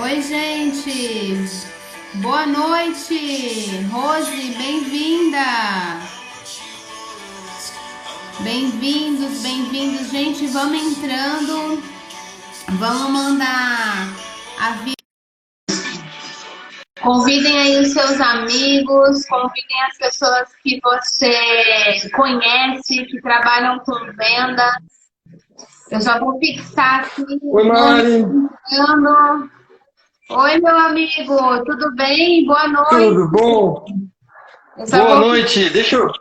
Oi, gente! Boa noite! Rose, bem-vinda! Bem-vindos, bem-vindos, gente. Vamos entrando. Vamos mandar a vi- Convidem aí os seus amigos, convidem as pessoas que você conhece, que trabalham com venda. Eu já vou fixar aqui. Oi, Mari. Oi, meu amigo, tudo bem? Boa noite. Tudo bom? Boa vou- noite. Deixa eu,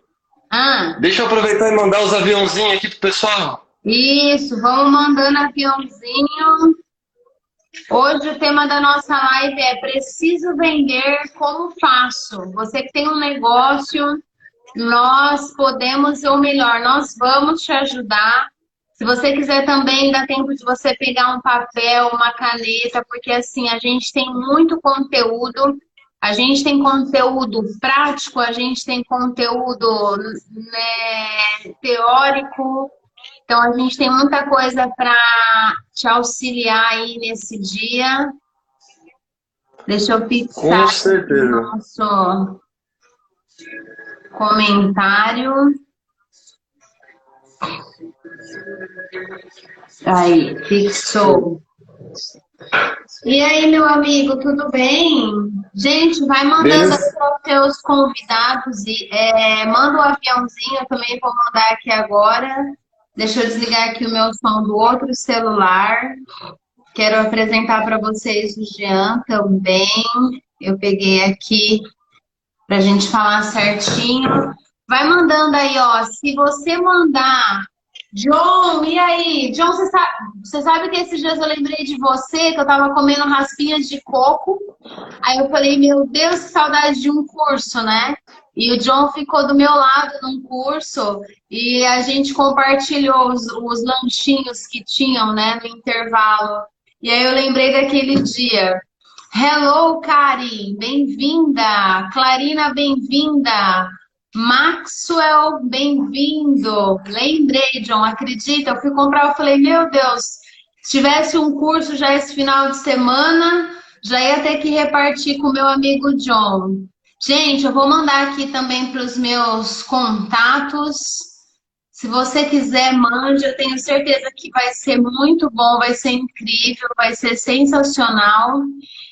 Ah, deixa eu aproveitar e mandar os aviãozinhos aqui pro pessoal. isso, vamos mandando aviãozinho. Hoje o tema da nossa live é Preciso vender, como faço? Você que tem um negócio, nós podemos, ou melhor, nós vamos te ajudar. Se você quiser também, dá tempo de você pegar um papel, uma caneta, porque assim, a gente tem muito conteúdo. A gente tem conteúdo prático, a gente tem conteúdo né, teórico. Então, a gente tem muita coisa para te auxiliar aí nesse dia. Deixa eu fixar o nosso comentário. Aí, fixou. E aí, meu amigo, tudo bem? Gente, vai mandando os seus convidados. E, é, manda o aviãozinho, eu também vou mandar aqui agora. Deixa eu desligar aqui o meu som do outro celular. Quero apresentar para vocês o Jean também. Eu peguei aqui para a gente falar certinho. Vai mandando aí, ó. Se você mandar John, e aí? John, você sabe, você sabe que esses dias eu lembrei de você, que eu tava comendo raspinhas de coco. Aí eu falei, meu Deus, que saudade de um curso, né? E o John ficou do meu lado num curso e a gente compartilhou os, os lanchinhos que tinham, né, no intervalo. E aí eu lembrei daquele dia. Hello, Karen, bem-vinda. Clarina, bem-vinda. Maxwell, bem-vindo. Lembrei, John, acredita? Eu fui comprar, eu falei, meu Deus, se tivesse um curso já esse final de semana, já ia ter que repartir com o meu amigo John. Gente, eu vou mandar aqui também para os meus contatos. Se você quiser, mande. Eu tenho certeza que vai ser muito bom, vai ser incrível, vai ser sensacional.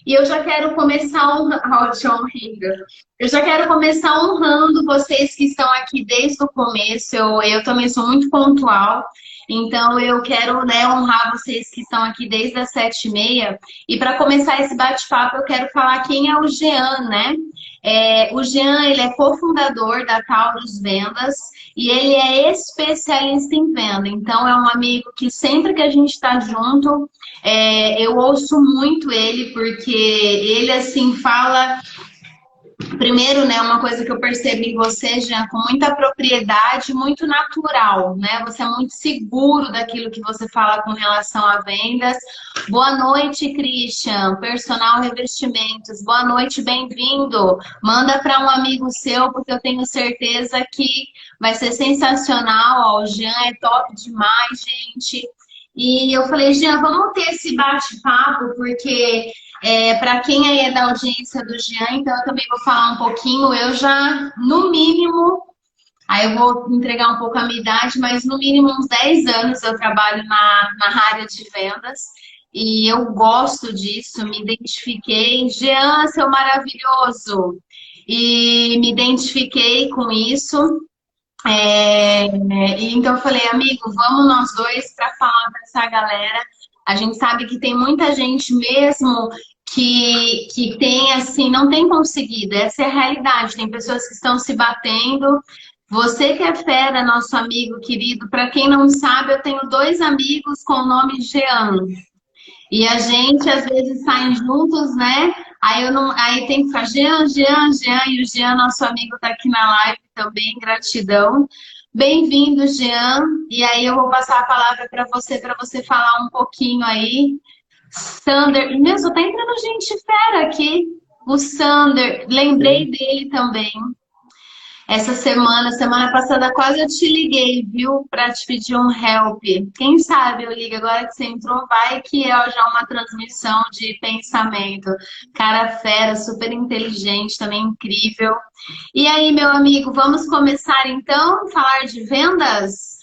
E eu já quero começar honrando. Eu já quero começar honrando vocês que estão aqui desde o começo. Eu, eu também sou muito pontual. Então, eu quero né, honrar vocês que estão aqui desde as sete e meia. E para começar esse bate-papo, eu quero falar quem é o Jean, né? É, o Jean, ele é cofundador da Taurus Vendas e ele é especialista em venda. Então, é um amigo que sempre que a gente está junto, é, eu ouço muito ele, porque ele, assim, fala Primeiro, né, uma coisa que eu percebi em você, Jean, com muita propriedade, muito natural, né? Você é muito seguro daquilo que você fala com relação a vendas. Boa noite, Christian, Personal Revestimentos. Boa noite, bem-vindo. Manda para um amigo seu, porque eu tenho certeza que vai ser sensacional. Ó, o Jean é top demais, gente. E eu falei, Jean, vamos ter esse bate-papo, porque é, para quem aí é da audiência do Jean, então eu também vou falar um pouquinho. Eu já, no mínimo, aí eu vou entregar um pouco a minha idade, mas no mínimo uns 10 anos eu trabalho na, na área de vendas. E eu gosto disso, me identifiquei. Jean, seu maravilhoso! E me identifiquei com isso. É, então eu falei, amigo, vamos nós dois para falar para essa galera. A gente sabe que tem muita gente mesmo que, que tem, assim, não tem conseguido. Essa é a realidade. Tem pessoas que estão se batendo. Você que é fera, nosso amigo querido, para quem não sabe, eu tenho dois amigos com o nome Jean. E a gente, às vezes, saem juntos, né? Aí, eu não, aí tem que ficar Jean, Jean, Jean. E o Jean, nosso amigo, está aqui na live também. Gratidão. Bem-vindo, Jean. E aí eu vou passar a palavra para você, para você falar um pouquinho aí. Sander, mesmo tá entrando gente fera aqui. O Sander, lembrei dele também. Essa semana, semana passada quase eu te liguei, viu, para te pedir um help. Quem sabe eu ligo agora que você entrou, vai que é já uma transmissão de pensamento. Cara fera, super inteligente, também incrível. E aí, meu amigo, vamos começar então a falar de vendas?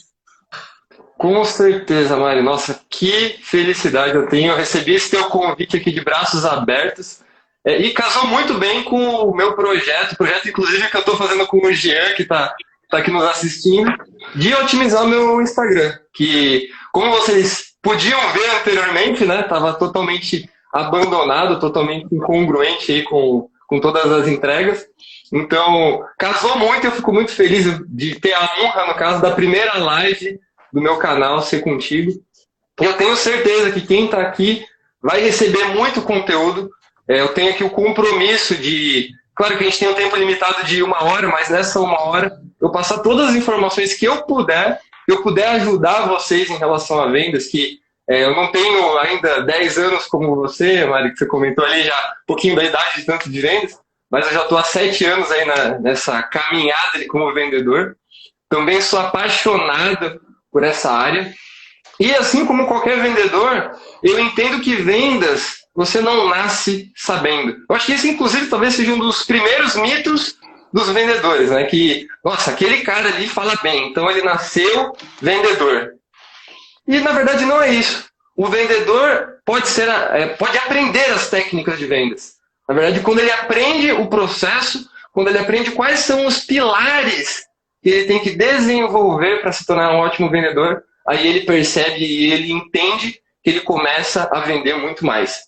Com certeza, Mari. Nossa, que felicidade eu tenho. Eu recebi esse teu convite aqui de braços abertos. É, e casou muito bem com o meu projeto, projeto inclusive que eu estou fazendo com o Jean, que está tá aqui nos assistindo, de otimizar o meu Instagram. Que, como vocês podiam ver anteriormente, né, estava totalmente abandonado, totalmente incongruente aí com, com todas as entregas. Então, casou muito, eu fico muito feliz de ter a honra, no caso, da primeira live do meu canal ser contigo. Eu tenho certeza que quem está aqui vai receber muito conteúdo, eu tenho aqui o compromisso de. Claro que a gente tem um tempo limitado de uma hora, mas nessa uma hora eu passar todas as informações que eu puder, que eu puder ajudar vocês em relação a vendas, que é, eu não tenho ainda 10 anos como você, Mari, que você comentou ali já um pouquinho da idade de tanto de vendas, mas eu já estou há 7 anos aí na, nessa caminhada como vendedor. Também sou apaixonado por essa área. E assim como qualquer vendedor, eu entendo que vendas você não nasce sabendo. Eu acho que esse, inclusive, talvez seja um dos primeiros mitos dos vendedores, né? Que, nossa, aquele cara ali fala bem, então ele nasceu vendedor. E na verdade não é isso. O vendedor pode ser, é, pode aprender as técnicas de vendas. Na verdade, quando ele aprende o processo, quando ele aprende quais são os pilares que ele tem que desenvolver para se tornar um ótimo vendedor, aí ele percebe e ele entende que ele começa a vender muito mais.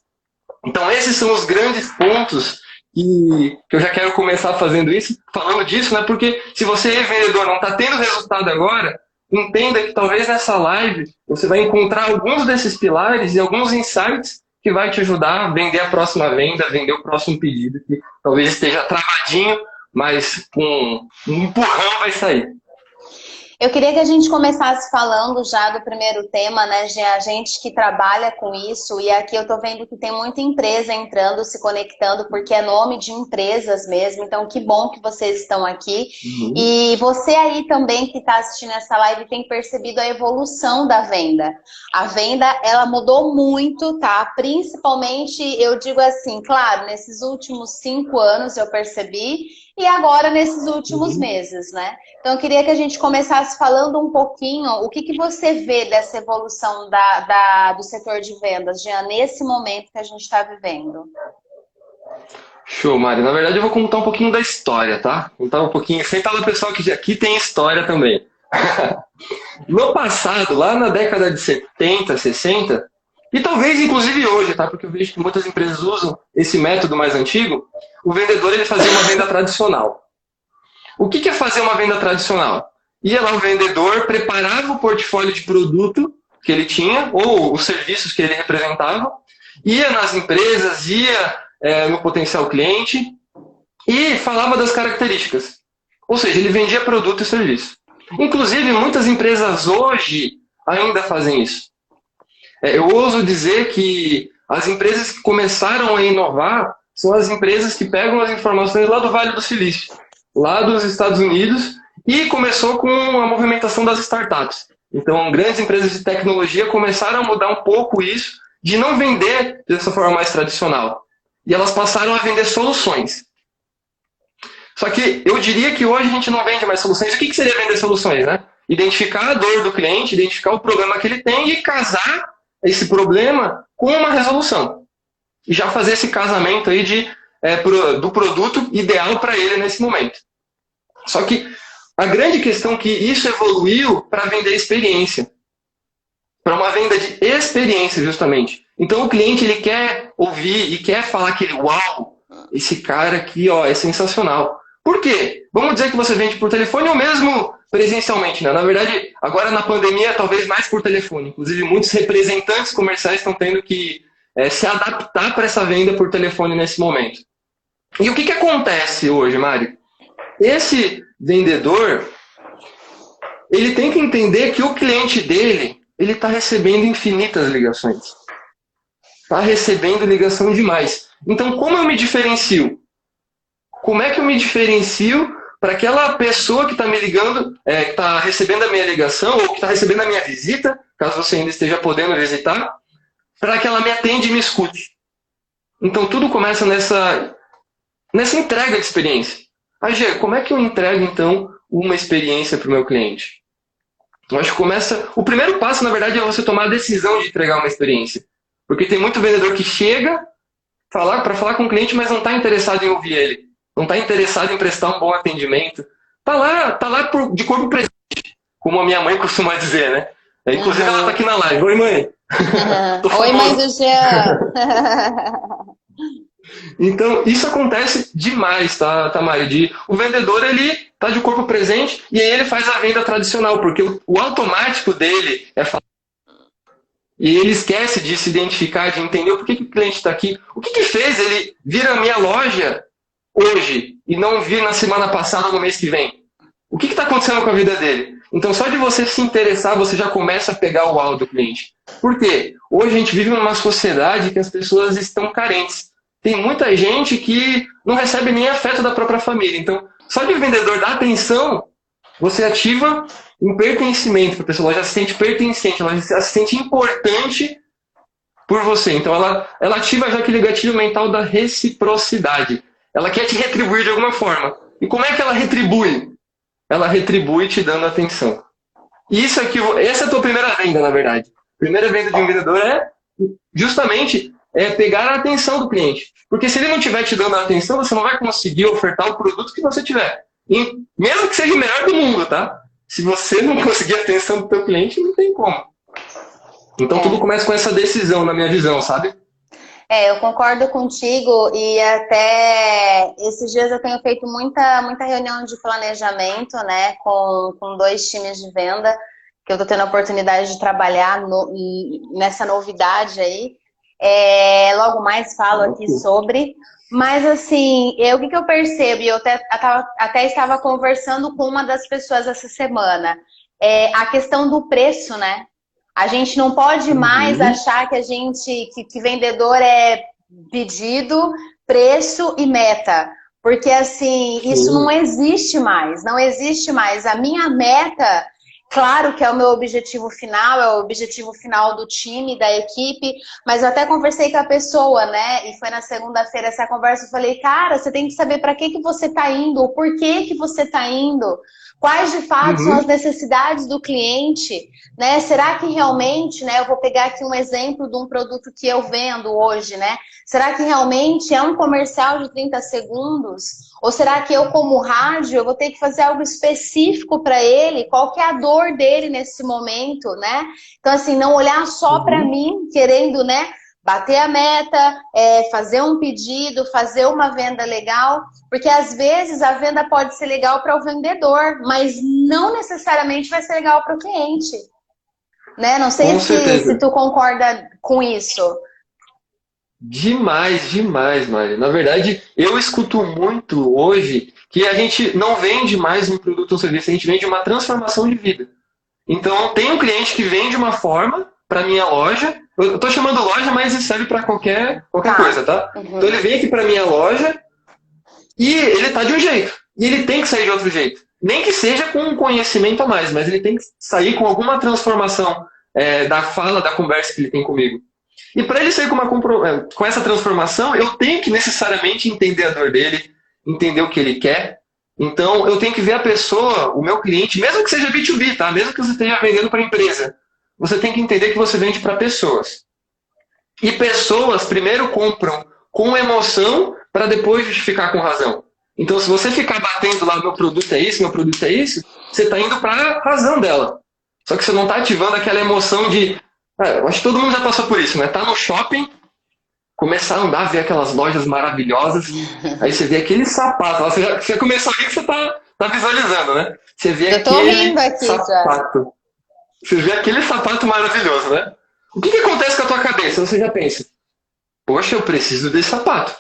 Então, esses são os grandes pontos que eu já quero começar fazendo isso, falando disso, né? Porque se você é vendedor não está tendo resultado agora, entenda que talvez nessa live você vai encontrar alguns desses pilares e alguns insights que vai te ajudar a vender a próxima venda, vender o próximo pedido, que talvez esteja travadinho, mas com um empurrão vai sair. Eu queria que a gente começasse falando já do primeiro tema, né, de a gente que trabalha com isso, e aqui eu estou vendo que tem muita empresa entrando, se conectando, porque é nome de empresas mesmo, então que bom que vocês estão aqui. Uhum. E você aí também que está assistindo essa live tem percebido a evolução da venda. A venda, ela mudou muito, tá? Principalmente, eu digo assim, claro, nesses últimos cinco anos eu percebi, e agora nesses últimos uhum. meses, né? Então eu queria que a gente começasse falando um pouquinho o que, que você vê dessa evolução da, da do setor de vendas, Jean, nesse momento que a gente está vivendo. Show, Mari. Na verdade, eu vou contar um pouquinho da história, tá? Contar um pouquinho, sentar no pessoal que aqui tem história também. no passado, lá na década de 70, 60, e talvez inclusive hoje, tá? Porque eu vejo que muitas empresas usam esse método mais antigo. O vendedor ele fazia uma venda tradicional. O que é fazer uma venda tradicional? Ia lá o vendedor, preparava o portfólio de produto que ele tinha, ou os serviços que ele representava, ia nas empresas, ia é, no potencial cliente e falava das características. Ou seja, ele vendia produto e serviço. Inclusive, muitas empresas hoje ainda fazem isso. É, eu ouso dizer que as empresas que começaram a inovar são as empresas que pegam as informações lá do Vale do Silício, lá dos Estados Unidos, e começou com a movimentação das startups. Então, grandes empresas de tecnologia começaram a mudar um pouco isso, de não vender dessa forma mais tradicional. E elas passaram a vender soluções. Só que eu diria que hoje a gente não vende mais soluções. O que seria vender soluções, né? Identificar a dor do cliente, identificar o problema que ele tem e casar esse problema com uma resolução. E já fazer esse casamento aí de, é, pro, do produto ideal para ele nesse momento. Só que a grande questão é que isso evoluiu para vender experiência. Para uma venda de experiência, justamente. Então o cliente ele quer ouvir e quer falar aquele uau, esse cara aqui ó, é sensacional. Por quê? Vamos dizer que você vende por telefone ou mesmo presencialmente, né? Na verdade, agora na pandemia, talvez mais por telefone. Inclusive, muitos representantes comerciais estão tendo que é, se adaptar para essa venda por telefone nesse momento. E o que, que acontece hoje, Mário? Esse vendedor, ele tem que entender que o cliente dele, ele está recebendo infinitas ligações. Está recebendo ligação demais. Então, como eu me diferencio? Como é que eu me diferencio para aquela pessoa que está me ligando, é, que está recebendo a minha ligação ou que está recebendo a minha visita, caso você ainda esteja podendo visitar, para que ela me atende e me escute. Então tudo começa nessa, nessa entrega de experiência. Agê, como é que eu entrego então uma experiência para o meu cliente? Eu acho que começa. O primeiro passo, na verdade, é você tomar a decisão de entregar uma experiência. Porque tem muito vendedor que chega falar para falar com o cliente, mas não está interessado em ouvir ele. Não está interessado em prestar um bom atendimento. Tá lá, tá lá por, de corpo presente, como a minha mãe costuma dizer, né? Inclusive, uhum. ela está aqui na live. Oi, mãe. Uhum. Oi, mãe do Jean. então, isso acontece demais, tá, Tamara? De, o vendedor, ele tá de corpo presente e aí ele faz a venda tradicional, porque o, o automático dele é falar e ele esquece de se identificar, de entender o porquê que o cliente está aqui. O que, que fez ele vir à minha loja hoje e não vir na semana passada ou no mês que vem? O que está acontecendo com a vida dele? Então, só de você se interessar, você já começa a pegar o alvo do cliente. Por quê? Hoje a gente vive numa sociedade que as pessoas estão carentes. Tem muita gente que não recebe nem afeto da própria família. Então, só de vendedor dar atenção, você ativa um pertencimento para a pessoa. Ela já se sente pertencente, ela já se sente importante por você. Então, ela, ela ativa já aquele gatilho mental da reciprocidade. Ela quer te retribuir de alguma forma. E como é que ela retribui? Ela retribui te dando atenção. Isso aqui, essa é a tua primeira venda, na verdade. A primeira venda de um vendedor é justamente é pegar a atenção do cliente. Porque se ele não estiver te dando a atenção, você não vai conseguir ofertar o produto que você tiver. E mesmo que seja o melhor do mundo, tá? Se você não conseguir a atenção do teu cliente, não tem como. Então é. tudo começa com essa decisão, na minha visão, sabe? É, eu concordo contigo e até esses dias eu tenho feito muita, muita reunião de planejamento, né, com, com dois times de venda, que eu estou tendo a oportunidade de trabalhar no, nessa novidade aí. É, logo mais falo aqui sobre. Mas assim, eu, o que, que eu percebo, e eu até, até estava conversando com uma das pessoas essa semana, é a questão do preço, né? A gente não pode uhum. mais achar que a gente, que, que vendedor é pedido, preço e meta. Porque assim, isso não existe mais, não existe mais. A minha meta Claro que é o meu objetivo final, é o objetivo final do time, da equipe, mas eu até conversei com a pessoa, né? E foi na segunda-feira essa conversa, eu falei, cara, você tem que saber para que, que você está indo, o porquê que você está indo, quais de fato uhum. são as necessidades do cliente, né? Será que realmente, né? Eu vou pegar aqui um exemplo de um produto que eu vendo hoje, né? Será que realmente é um comercial de 30 segundos? Ou será que eu, como rádio, eu vou ter que fazer algo específico para ele? Qual que é a dor dele nesse momento, né? Então, assim, não olhar só uhum. para mim, querendo, né? Bater a meta, é, fazer um pedido, fazer uma venda legal, porque às vezes a venda pode ser legal para o vendedor, mas não necessariamente vai ser legal para o cliente. Né? Não sei se, se tu concorda com isso. Demais, demais, Mari. Na verdade, eu escuto muito hoje que a gente não vende mais um produto ou serviço, a gente vende uma transformação de vida. Então, tem um cliente que vende uma forma para minha loja. Eu estou chamando loja, mas isso serve para qualquer, qualquer tá. coisa, tá? Uhum. Então, ele vem aqui para minha loja e ele tá de um jeito. E ele tem que sair de outro jeito. Nem que seja com um conhecimento a mais, mas ele tem que sair com alguma transformação é, da fala, da conversa que ele tem comigo. E para ele sair com, uma, é, com essa transformação, eu tenho que necessariamente entender a dor dele, entender o que ele quer. Então, eu tenho que ver a pessoa, o meu cliente, mesmo que seja B2B, tá? Mesmo que você esteja vendendo para empresa, você tem que entender que você vende para pessoas. E pessoas primeiro compram com emoção para depois justificar com razão. Então, se você ficar batendo lá, meu produto é isso, meu produto é isso, você está indo para a razão dela. Só que você não está ativando aquela emoção de, é, eu acho que todo mundo já passou por isso, né? Tá no shopping, começar a andar, ver aquelas lojas maravilhosas, aí você vê aquele sapato. Você, já, você começou a rir que você tá, tá visualizando, né? Você vê eu aquele aqui, sapato. Já. Você vê aquele sapato maravilhoso, né? O que, que acontece com a tua cabeça? Você já pensa, poxa, eu preciso desse sapato.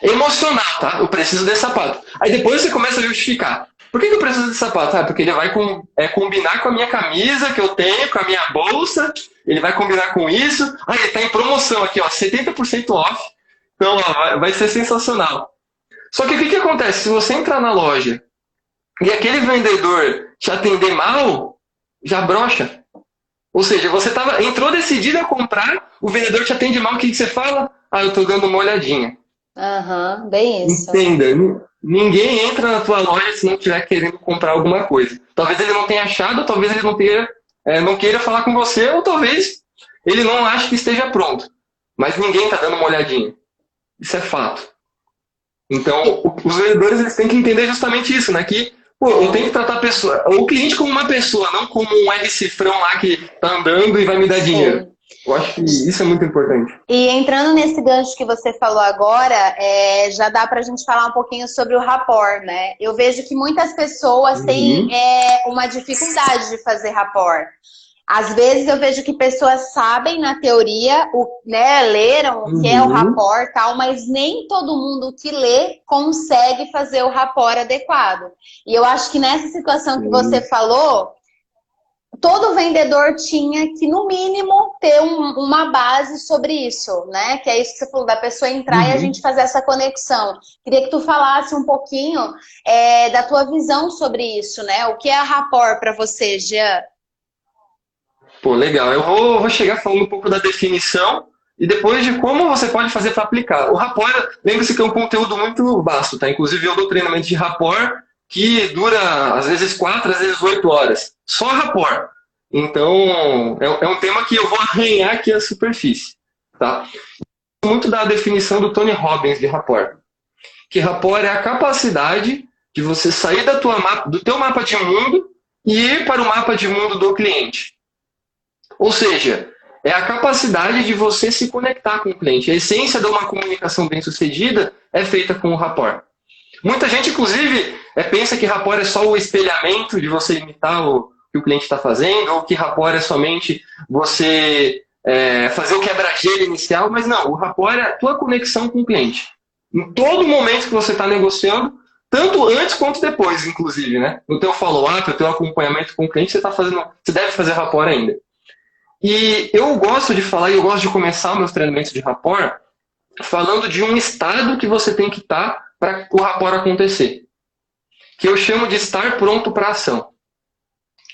Emocional, tá? Eu preciso desse sapato. Aí depois você começa a justificar. Por que, que eu preciso desse sapato? Ah, porque ele vai com, é, combinar com a minha camisa que eu tenho, com a minha bolsa, ele vai combinar com isso. Ah, ele está em promoção aqui, ó, 70% off. Então, ó, vai, vai ser sensacional. Só que o que, que acontece? Se você entrar na loja e aquele vendedor te atender mal, já brocha. Ou seja, você tava, entrou decidido a comprar, o vendedor te atende mal, o que, que você fala? Ah, eu estou dando uma olhadinha. Aham, uhum, bem isso. Entenda, ninguém entra na tua loja se não estiver querendo comprar alguma coisa. Talvez ele não tenha achado, talvez ele não, tenha, é, não queira falar com você, ou talvez ele não ache que esteja pronto. Mas ninguém está dando uma olhadinha. Isso é fato. Então, os vendedores eles têm que entender justamente isso, né? Que pô, eu tenho que tratar a pessoa, o cliente como uma pessoa, não como um R cifrão lá que tá andando e vai me dar dinheiro. Eu acho que isso é muito importante. E entrando nesse gancho que você falou agora, é, já dá para a gente falar um pouquinho sobre o rapport, né? Eu vejo que muitas pessoas uhum. têm é, uma dificuldade de fazer rapport. Às vezes eu vejo que pessoas sabem na teoria, o, né, leram o que uhum. é o uhum. rapport tal, mas nem todo mundo que lê consegue fazer o rapport adequado. E eu acho que nessa situação que você falou, todo vendedor tinha que, no mínimo, ter um, uma base sobre isso, né? Que é isso que você falou, da pessoa entrar uhum. e a uhum. gente fazer essa conexão. Queria que tu falasse um pouquinho é, da tua visão sobre isso, né? O que é a rapport para você, Jean? Pô, legal. Eu vou, vou chegar falando um pouco da definição e depois de como você pode fazer para aplicar. O rapport, lembre-se que é um conteúdo muito vasto, tá? Inclusive eu dou treinamento de rapport que dura às vezes quatro, às vezes oito horas. Só rapport. Então, é, é, um tema que eu vou arranhar aqui a superfície, tá? Muito da definição do Tony Robbins de rapport. Que rapport é a capacidade de você sair da tua do teu mapa de mundo e ir para o mapa de mundo do cliente. Ou seja, é a capacidade de você se conectar com o cliente. A essência de uma comunicação bem sucedida é feita com o rapport. Muita gente, inclusive, é, pensa que rapport é só o espelhamento de você imitar o que o cliente está fazendo, ou que rapport é somente você é, fazer o quebra-gelo inicial, mas não, o rapport é a tua conexão com o cliente. Em todo momento que você está negociando, tanto antes quanto depois, inclusive, né? No teu follow-up, no teu acompanhamento com o cliente, você está fazendo, você deve fazer rapport ainda. E eu gosto de falar, e eu gosto de começar meus treinamentos de rapport falando de um estado que você tem que estar tá para o rapport acontecer. Que eu chamo de estar pronto para ação.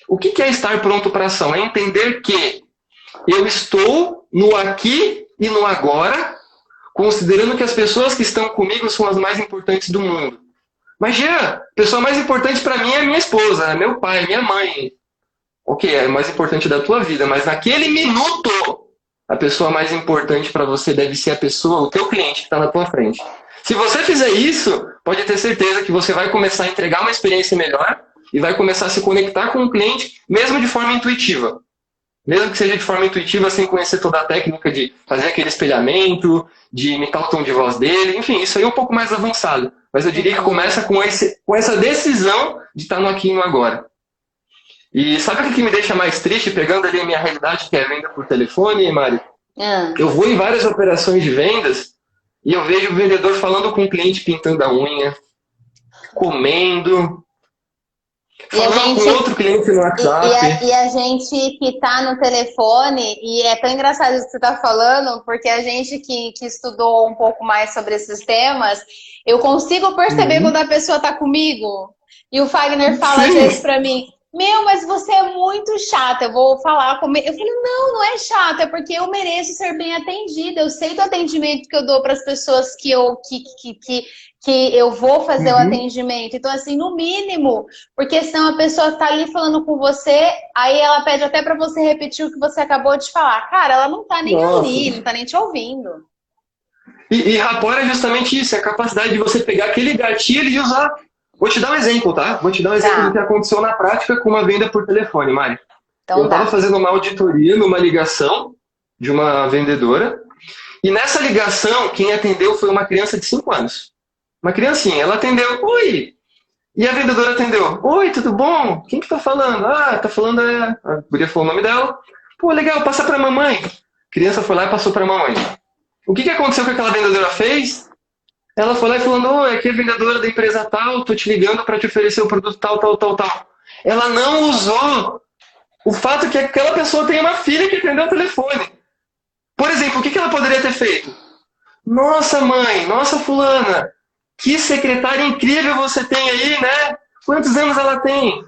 O que é estar pronto para ação? É entender que eu estou no aqui e no agora, considerando que as pessoas que estão comigo são as mais importantes do mundo. Mas, Jean, a pessoa mais importante para mim é minha esposa, meu pai, minha mãe, ok, é mais importante da tua vida, mas naquele minuto, a pessoa mais importante para você deve ser a pessoa, o teu cliente que está na tua frente. Se você fizer isso, pode ter certeza que você vai começar a entregar uma experiência melhor e vai começar a se conectar com o cliente, mesmo de forma intuitiva. Mesmo que seja de forma intuitiva, sem conhecer toda a técnica de fazer aquele espelhamento, de imitar o tom de voz dele, enfim, isso aí é um pouco mais avançado. Mas eu diria que começa com, esse, com essa decisão de estar no aqui e no agora. E sabe o que me deixa mais triste, pegando ali a minha realidade, que é venda por telefone, Mari? Ah. Eu vou em várias operações de vendas e eu vejo o vendedor falando com o cliente pintando a unha, comendo, falando gente, com outro cliente no WhatsApp. E, e, a, e a, gente que está no telefone, e é tão engraçado isso que você está falando, porque a gente que, que estudou um pouco mais sobre esses temas, eu consigo perceber uhum. quando a pessoa está comigo. E o Fagner fala Sim. às vezes para mim, meu, mas você é muito chata, eu vou falar com. Eu falei, não, não é chata, é porque eu mereço ser bem atendida. Eu sei do atendimento que eu dou para as pessoas que eu, que, que, que, que eu vou fazer uhum. o atendimento. Então, assim, no mínimo, porque senão a pessoa tá ali falando com você, aí ela pede até para você repetir o que você acabou de falar. Cara, ela não tá nem Nossa. ali, não tá nem te ouvindo. E, e rapport é justamente isso, é a capacidade de você pegar aquele gatilho e usar Vou te dar um exemplo, tá? Vou te dar um exemplo tá. do que aconteceu na prática com uma venda por telefone, Mari. Então, eu estava tá. fazendo uma auditoria numa ligação de uma vendedora e nessa ligação quem atendeu foi uma criança de 5 anos. Uma criancinha. Ela atendeu, oi! E a vendedora atendeu, oi, tudo bom? Quem que tá falando? Ah, tá falando é... A guria falou o nome dela. Pô, legal, passa pra mamãe. A criança foi lá e passou pra mamãe. O que, que aconteceu que aquela vendedora fez? Ela foi lá e falou: Oi, aqui é vendedora da empresa tal, tô te ligando para te oferecer o produto tal, tal, tal, tal. Ela não usou o fato que aquela pessoa tem uma filha que atendeu o telefone. Por exemplo, o que ela poderia ter feito? Nossa, mãe, nossa, fulana, que secretária incrível você tem aí, né? Quantos anos ela tem?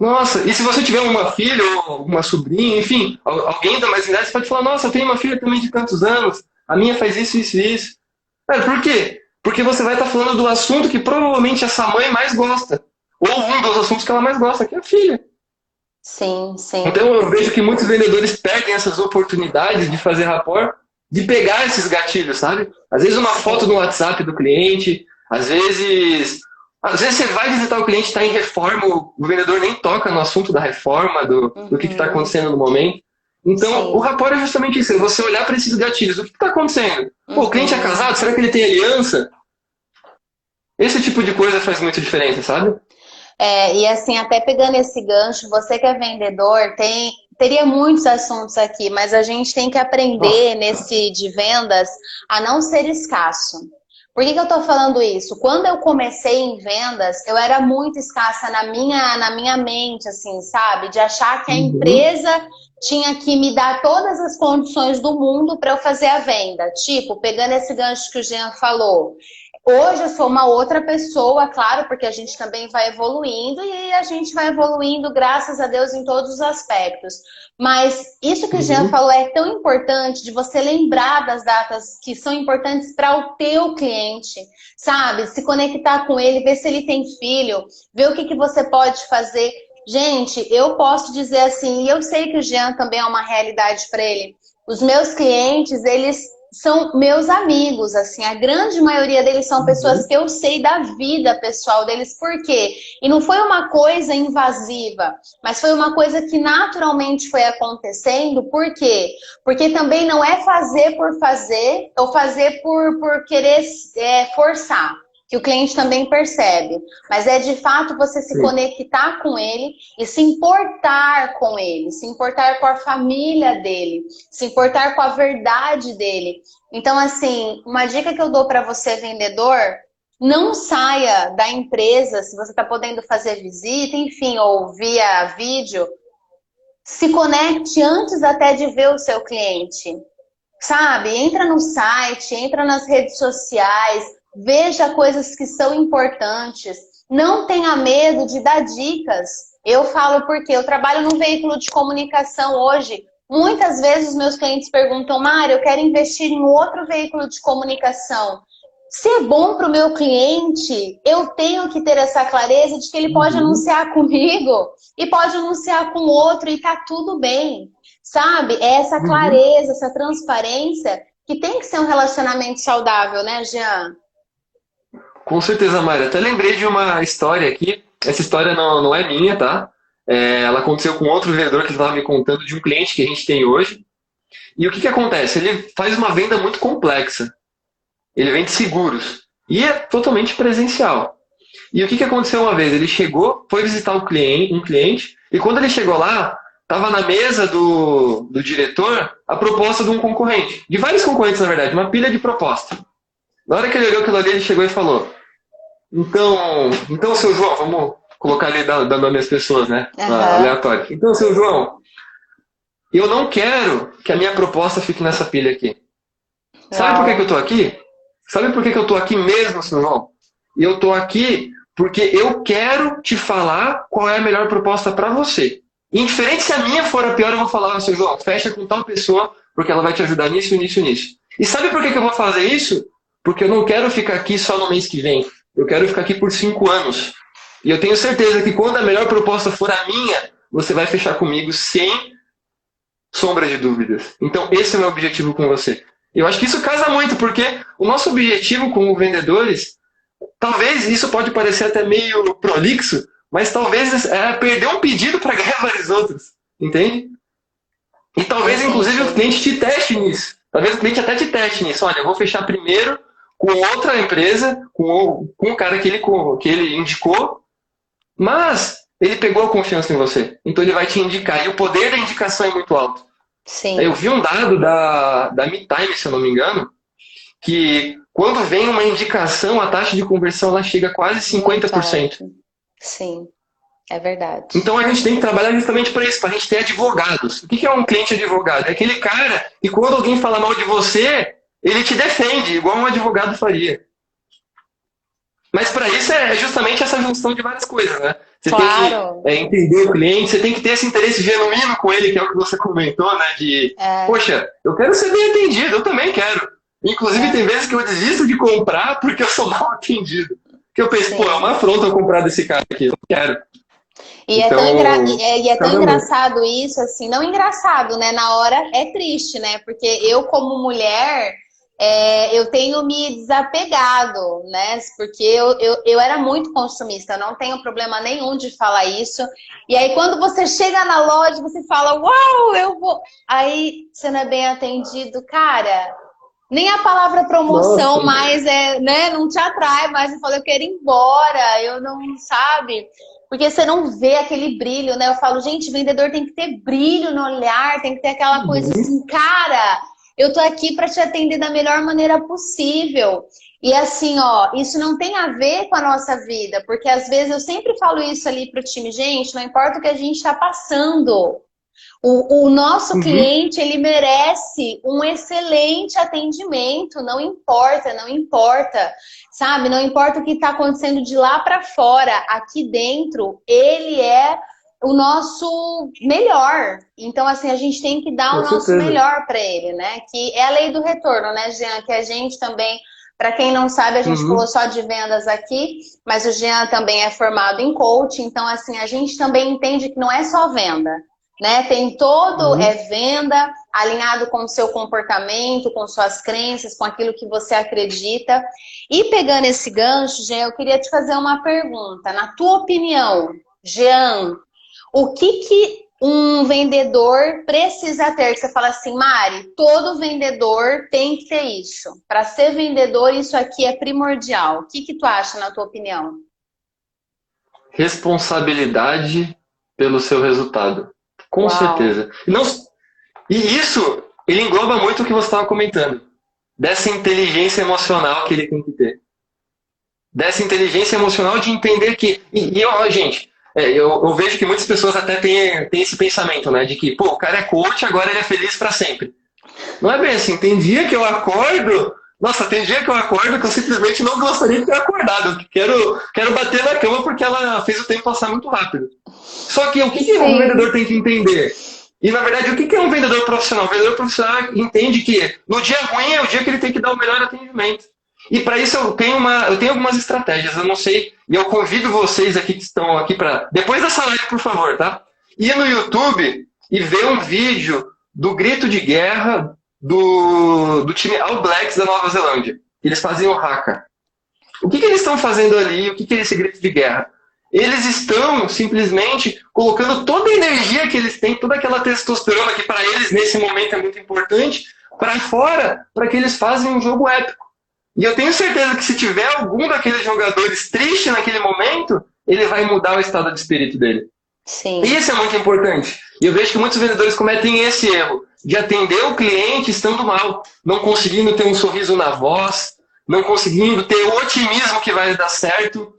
Nossa, e se você tiver uma filha ou uma sobrinha, enfim, alguém da mais idade, você pode falar, nossa, eu tenho uma filha também de tantos anos, a minha faz isso, isso isso. É, por quê? Porque você vai estar falando do assunto que provavelmente essa mãe mais gosta. Ou um dos assuntos que ela mais gosta, que é a filha. Sim, sim. Então eu vejo que muitos vendedores perdem essas oportunidades de fazer rapport, de pegar esses gatilhos, sabe? Às vezes uma foto no WhatsApp do cliente, às vezes. Às vezes você vai visitar o cliente, está em reforma, o vendedor nem toca no assunto da reforma, do, uhum. do que está acontecendo no momento. Então, Sim. o rapport é justamente isso, é você olhar para esses gatilhos. O que está acontecendo? Pô, o cliente é uhum. casado? Será que ele tem aliança? Esse tipo de coisa faz muita diferença, sabe? É, e assim, até pegando esse gancho, você que é vendedor, tem, teria muitos assuntos aqui, mas a gente tem que aprender nesse de vendas a não ser escasso. Por que, que eu estou falando isso? Quando eu comecei em vendas, eu era muito escassa na minha, na minha mente, assim, sabe? De achar que a uhum. empresa tinha que me dar todas as condições do mundo para eu fazer a venda. Tipo, pegando esse gancho que o Jean falou, Hoje eu sou uma outra pessoa, claro, porque a gente também vai evoluindo e a gente vai evoluindo, graças a Deus, em todos os aspectos. Mas isso que o Jean uhum. falou é tão importante de você lembrar das datas que são importantes para o teu cliente, sabe? Se conectar com ele, ver se ele tem filho, ver o que, que você pode fazer. Gente, eu posso dizer assim, e eu sei que o Jean também é uma realidade para ele. Os meus clientes, eles são meus amigos, assim, a grande maioria deles são pessoas uhum. que eu sei da vida pessoal deles, por quê? E não foi uma coisa invasiva, mas foi uma coisa que naturalmente foi acontecendo, por quê? Porque também não é fazer por fazer, ou fazer por, por querer é, forçar que o cliente também percebe. Mas é de fato você se Sim. conectar com ele e se importar com ele, se importar com a família dele, se importar com a verdade dele. Então, assim, uma dica que eu dou para você, vendedor, não saia da empresa se você está podendo fazer visita, enfim, ou via vídeo. Se conecte antes até de ver o seu cliente. Sabe? Entra no site, entra nas redes sociais, veja coisas que são importantes, não tenha medo de dar dicas. Eu falo porque eu trabalho num veículo de comunicação hoje. Muitas vezes meus clientes perguntam, Mário, eu quero investir em outro veículo de comunicação. Se é bom para o meu cliente, eu tenho que ter essa clareza de que ele pode uhum. anunciar comigo e pode anunciar com outro e tá tudo bem. Sabe? É essa uhum. clareza, uhum. essa transparência que tem que ser um relacionamento saudável, né, Jean? Com certeza, Mari. Até lembrei de uma história aqui. Essa história não, não é minha, tá? É, ela aconteceu com outro vendedor que estava me contando de um cliente que a gente tem hoje. E o que, que acontece? Ele faz uma venda muito complexa. Ele vende seguros. E é totalmente presencial. E o que, que aconteceu uma vez? Ele chegou, foi visitar um cliente, um cliente e quando ele chegou lá, estava na mesa do, do diretor a proposta de um concorrente. De vários concorrentes, na verdade, uma pilha de proposta. Na hora que ele olhou aquilo ali, ele chegou e falou: Então, então seu João, vamos colocar ali dando nome às pessoas, né? Uhum. Aleatório. Então, seu João, eu não quero que a minha proposta fique nessa pilha aqui. Sabe por que, que eu tô aqui? Sabe por que, que eu tô aqui mesmo, seu João? E eu tô aqui porque eu quero te falar qual é a melhor proposta para você. Indiferente se a minha for a pior, eu vou falar, seu João, fecha com tal pessoa, porque ela vai te ajudar nisso, nisso, nisso. E sabe por que, que eu vou fazer isso? Porque eu não quero ficar aqui só no mês que vem. Eu quero ficar aqui por cinco anos. E eu tenho certeza que quando a melhor proposta for a minha, você vai fechar comigo sem sombra de dúvidas. Então, esse é o meu objetivo com você. Eu acho que isso casa muito, porque o nosso objetivo como vendedores, talvez isso pode parecer até meio prolixo, mas talvez é perder um pedido para ganhar vários outros. Entende? E talvez, inclusive, o cliente te teste nisso. Talvez o cliente até te teste nisso. Olha, eu vou fechar primeiro com outra empresa, com o, com o cara que ele, que ele indicou, mas ele pegou a confiança em você. Então ele vai te indicar. E o poder da indicação é muito alto. Sim. Eu vi um dado da, da MeTime, se eu não me engano, que quando vem uma indicação, a taxa de conversão ela chega a quase 50%. Sim, é verdade. Então a gente tem que trabalhar justamente para isso, para a gente ter advogados. O que é um cliente advogado? É aquele cara que quando alguém fala mal de você, ele te defende, igual um advogado faria. Mas para isso é justamente essa junção de várias coisas, né? Você claro. tem que é, entender o cliente, você tem que ter esse interesse genuíno com ele, que é o que você comentou, né? De, é. poxa, eu quero ser bem atendido, eu também quero. Inclusive, é. tem vezes que eu desisto de comprar porque eu sou mal atendido. Que eu penso, Sim. pô, é uma afronta eu comprar desse cara aqui, eu não quero. E então, é tão, então, engra... É, e é tão engraçado isso, assim, não engraçado, né? Na hora é triste, né? Porque eu, como mulher, é, eu tenho me desapegado, né? Porque eu, eu, eu era muito consumista, eu não tenho problema nenhum de falar isso. E aí, quando você chega na loja, você fala, uau, eu vou. Aí você não é bem atendido, cara. Nem a palavra promoção Nossa, mais é, né? Não te atrai mais. Eu falo, eu quero ir embora, eu não, sabe? Porque você não vê aquele brilho, né? Eu falo, gente, vendedor tem que ter brilho no olhar, tem que ter aquela coisa uhum. assim, cara eu tô aqui para te atender da melhor maneira possível. E assim, ó, isso não tem a ver com a nossa vida, porque às vezes eu sempre falo isso ali pro time, gente, não importa o que a gente está passando. O, o nosso uhum. cliente, ele merece um excelente atendimento, não importa, não importa, sabe? Não importa o que está acontecendo de lá para fora, aqui dentro, ele é o nosso melhor. Então, assim, a gente tem que dar Com o nosso certeza. melhor para ele, né? Que é a lei do retorno, né, Jean? Que a gente também, para quem não sabe, a gente uhum. falou só de vendas aqui, mas o Jean também é formado em coaching. Então, assim, a gente também entende que não é só venda. Né? Tem todo uhum. é venda alinhado com o seu comportamento, com suas crenças, com aquilo que você acredita. E pegando esse gancho, Jean, eu queria te fazer uma pergunta. Na tua opinião, Jean, o que, que um vendedor precisa ter? Você fala assim, Mari, todo vendedor tem que ter isso. Para ser vendedor, isso aqui é primordial. O que, que tu acha, na tua opinião? Responsabilidade pelo seu resultado. Com Uau. certeza. E, não, e isso, ele engloba muito o que você estava comentando. Dessa inteligência emocional que ele tem que ter. Dessa inteligência emocional de entender que. E, e ó, gente, é, eu, eu, vejo que muitas pessoas até têm, têm esse pensamento, né? De que, pô, o cara é coach, agora ele é feliz para sempre. Não é bem assim. Tem dia que eu acordo. Nossa, tem dia que eu acordo que eu simplesmente não gostaria de ter acordado. Quero, quero bater na cama porque ela fez o tempo passar muito rápido. Só que o que, que um vendedor tem que entender? E na verdade, o que, que é um vendedor profissional? O vendedor profissional entende que no dia ruim é o dia que ele tem que dar o melhor atendimento. E para isso eu tenho, uma, eu tenho algumas estratégias. Eu não sei, e eu convido vocês aqui que estão aqui para. Depois dessa live, por favor, tá? Ir no YouTube e ver um vídeo do grito de guerra do, do time All Blacks da Nova Zelândia. Eles faziam o haka. O que, que eles estão fazendo ali? O que, que é esse grito de guerra? Eles estão simplesmente colocando toda a energia que eles têm, toda aquela testosterona que para eles nesse momento é muito importante, para fora, para que eles façam um jogo épico. E eu tenho certeza que se tiver algum daqueles jogadores triste naquele momento, ele vai mudar o estado de espírito dele. Sim. Isso é muito importante. E eu vejo que muitos vendedores cometem esse erro de atender o cliente estando mal, não conseguindo ter um sorriso na voz, não conseguindo ter o otimismo que vai dar certo,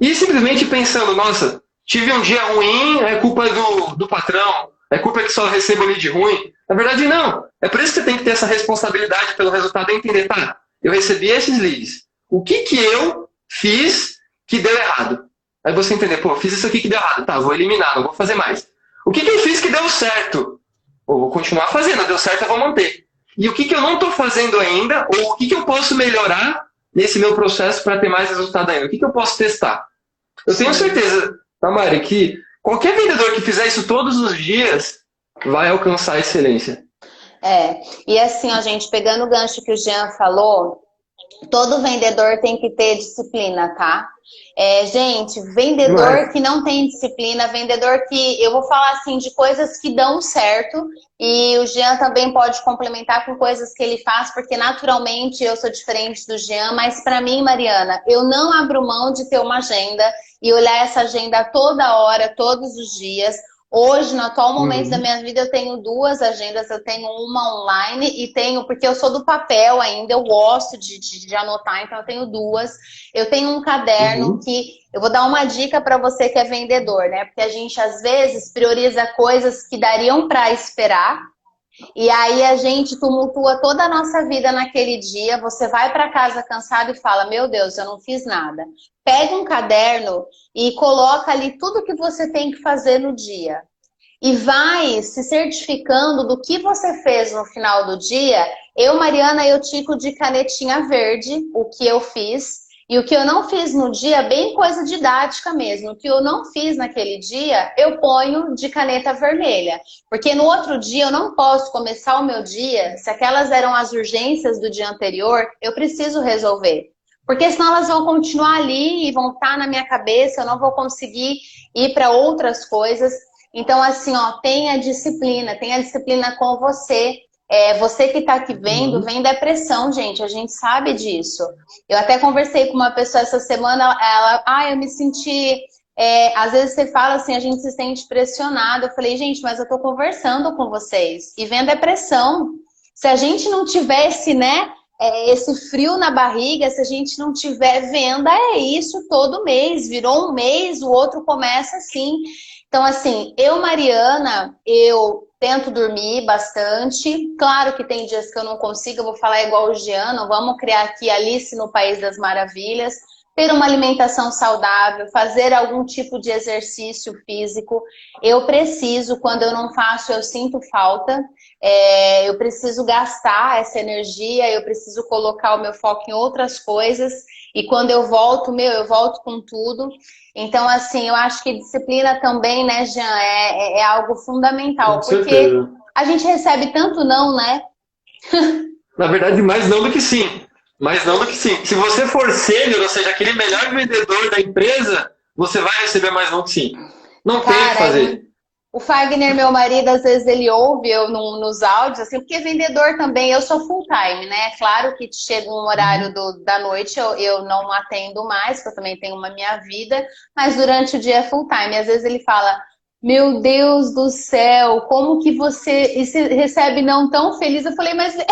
e simplesmente pensando, nossa, tive um dia ruim, é culpa do, do patrão, é culpa que só recebo lead ruim. Na verdade, não. É por isso que você tem que ter essa responsabilidade pelo resultado e entender, tá, eu recebi esses leads. O que, que eu fiz que deu errado? Aí você entender, pô, fiz isso aqui que deu errado. Tá, vou eliminar, não vou fazer mais. O que, que eu fiz que deu certo? Ou vou continuar fazendo, deu certo, eu vou manter. E o que, que eu não estou fazendo ainda, ou o que, que eu posso melhorar nesse meu processo para ter mais resultado ainda? O que, que eu posso testar? Eu tenho certeza, Tamara, que qualquer vendedor que fizer isso todos os dias vai alcançar a excelência. É, e assim, ó, gente, pegando o gancho que o Jean falou, todo vendedor tem que ter disciplina, tá? É, gente, vendedor é. que não tem disciplina, vendedor que eu vou falar assim de coisas que dão certo e o Jean também pode complementar com coisas que ele faz, porque naturalmente eu sou diferente do Jean, mas para mim, Mariana, eu não abro mão de ter uma agenda e olhar essa agenda toda hora, todos os dias. Hoje, no atual momento uhum. da minha vida, eu tenho duas agendas. Eu tenho uma online e tenho, porque eu sou do papel ainda, eu gosto de, de, de anotar, então eu tenho duas. Eu tenho um caderno uhum. que eu vou dar uma dica para você que é vendedor, né? Porque a gente às vezes prioriza coisas que dariam para esperar E aí a gente tumultua toda a nossa vida naquele dia. Você vai para casa cansado e fala: Meu Deus, eu não fiz nada. Pega um caderno e coloca ali tudo que você tem que fazer no dia. E vai se certificando do que você fez no final do dia. Eu, Mariana, eu tico de canetinha verde o que eu fiz. E o que eu não fiz no dia, bem coisa didática mesmo, o que eu não fiz naquele dia, eu ponho de caneta vermelha. Porque no outro dia eu não posso começar o meu dia, se aquelas eram as urgências do dia anterior, eu preciso resolver. Porque senão elas vão continuar ali e vão estar na minha cabeça, eu não vou conseguir ir para outras coisas. Então, assim, ó, tenha disciplina, tenha disciplina com você, é, você que está aqui vendo, uhum. vem depressão, gente. A gente sabe disso. Eu até conversei com uma pessoa essa semana, ela, ah, eu me senti. É, às vezes você fala assim, a gente se sente pressionado. Eu falei, gente, mas eu estou conversando com vocês. E vem depressão. Se a gente não tivesse, né, é, esse frio na barriga, se a gente não tiver venda, é isso todo mês. Virou um mês, o outro começa assim. Então, assim, eu, Mariana, eu tento dormir bastante. Claro que tem dias que eu não consigo, eu vou falar igual o Giano, vamos criar aqui Alice no País das Maravilhas. Ter uma alimentação saudável, fazer algum tipo de exercício físico. Eu preciso, quando eu não faço, eu sinto falta. É, eu preciso gastar essa energia, eu preciso colocar o meu foco em outras coisas. E quando eu volto, meu, eu volto com tudo. Então, assim, eu acho que disciplina também, né, Jean, é, é, é algo fundamental. Com porque certeza. a gente recebe tanto não, né? Na verdade, mais não do que sim. Mais não do que sim. Se você for sênior, ou seja, aquele melhor vendedor da empresa, você vai receber mais não que sim. Não Cara, tem o que fazer. O Fagner, meu marido, às vezes ele ouve eu no, nos áudios, assim, porque vendedor também, eu sou full time, né? Claro que chega um horário do, da noite, eu, eu não atendo mais, porque eu também tenho uma minha vida, mas durante o dia é full time. Às vezes ele fala, meu Deus do céu, como que você recebe não tão feliz? Eu falei, mas é,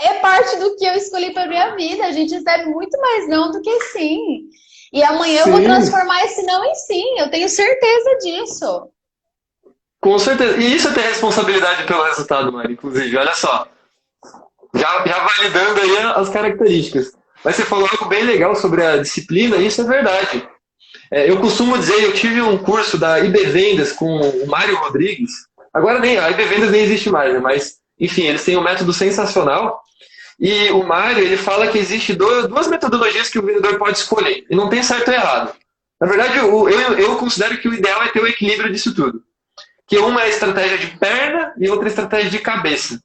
é parte do que eu escolhi para minha vida. A gente recebe muito mais não do que sim. E amanhã sim. eu vou transformar esse não em sim, eu tenho certeza disso. Com certeza. E isso é ter responsabilidade pelo resultado, Mari, inclusive. Olha só. Já, já validando aí as características. Mas você falou algo bem legal sobre a disciplina, e isso é verdade. É, eu costumo dizer, eu tive um curso da IB Vendas com o Mário Rodrigues. Agora nem, a IB Vendas nem existe mais, né? mas enfim, eles têm um método sensacional. E o Mário, ele fala que existe duas metodologias que o vendedor pode escolher. E não tem certo ou errado. Na verdade, eu, eu, eu considero que o ideal é ter o equilíbrio disso tudo que uma é estratégia de perna e outra é estratégia de cabeça.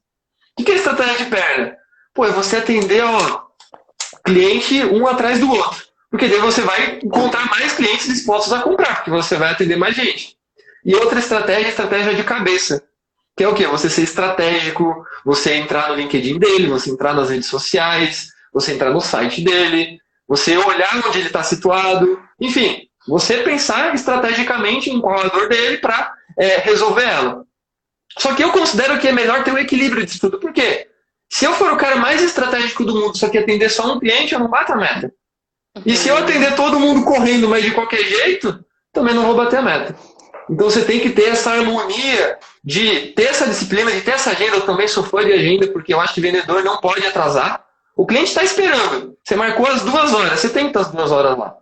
O que é estratégia de perna? Pô, é você atender ó, cliente um atrás do outro. Porque daí você vai encontrar mais clientes dispostos a comprar, porque você vai atender mais gente. E outra estratégia é estratégia de cabeça. Que é o quê? Você ser estratégico, você entrar no LinkedIn dele, você entrar nas redes sociais, você entrar no site dele, você olhar onde ele está situado. Enfim, você pensar estrategicamente em qual é a dor dele para é, resolver ela. Só que eu considero que é melhor ter um equilíbrio disso tudo. Por quê? Se eu for o cara mais estratégico do mundo, só que atender só um cliente, eu não bato a meta. E se eu atender todo mundo correndo, mas de qualquer jeito, também não vou bater a meta. Então você tem que ter essa harmonia de ter essa disciplina, de ter essa agenda. Eu também sou fã de agenda, porque eu acho que vendedor não pode atrasar. O cliente está esperando. Você marcou as duas horas, você tem que estar as duas horas lá.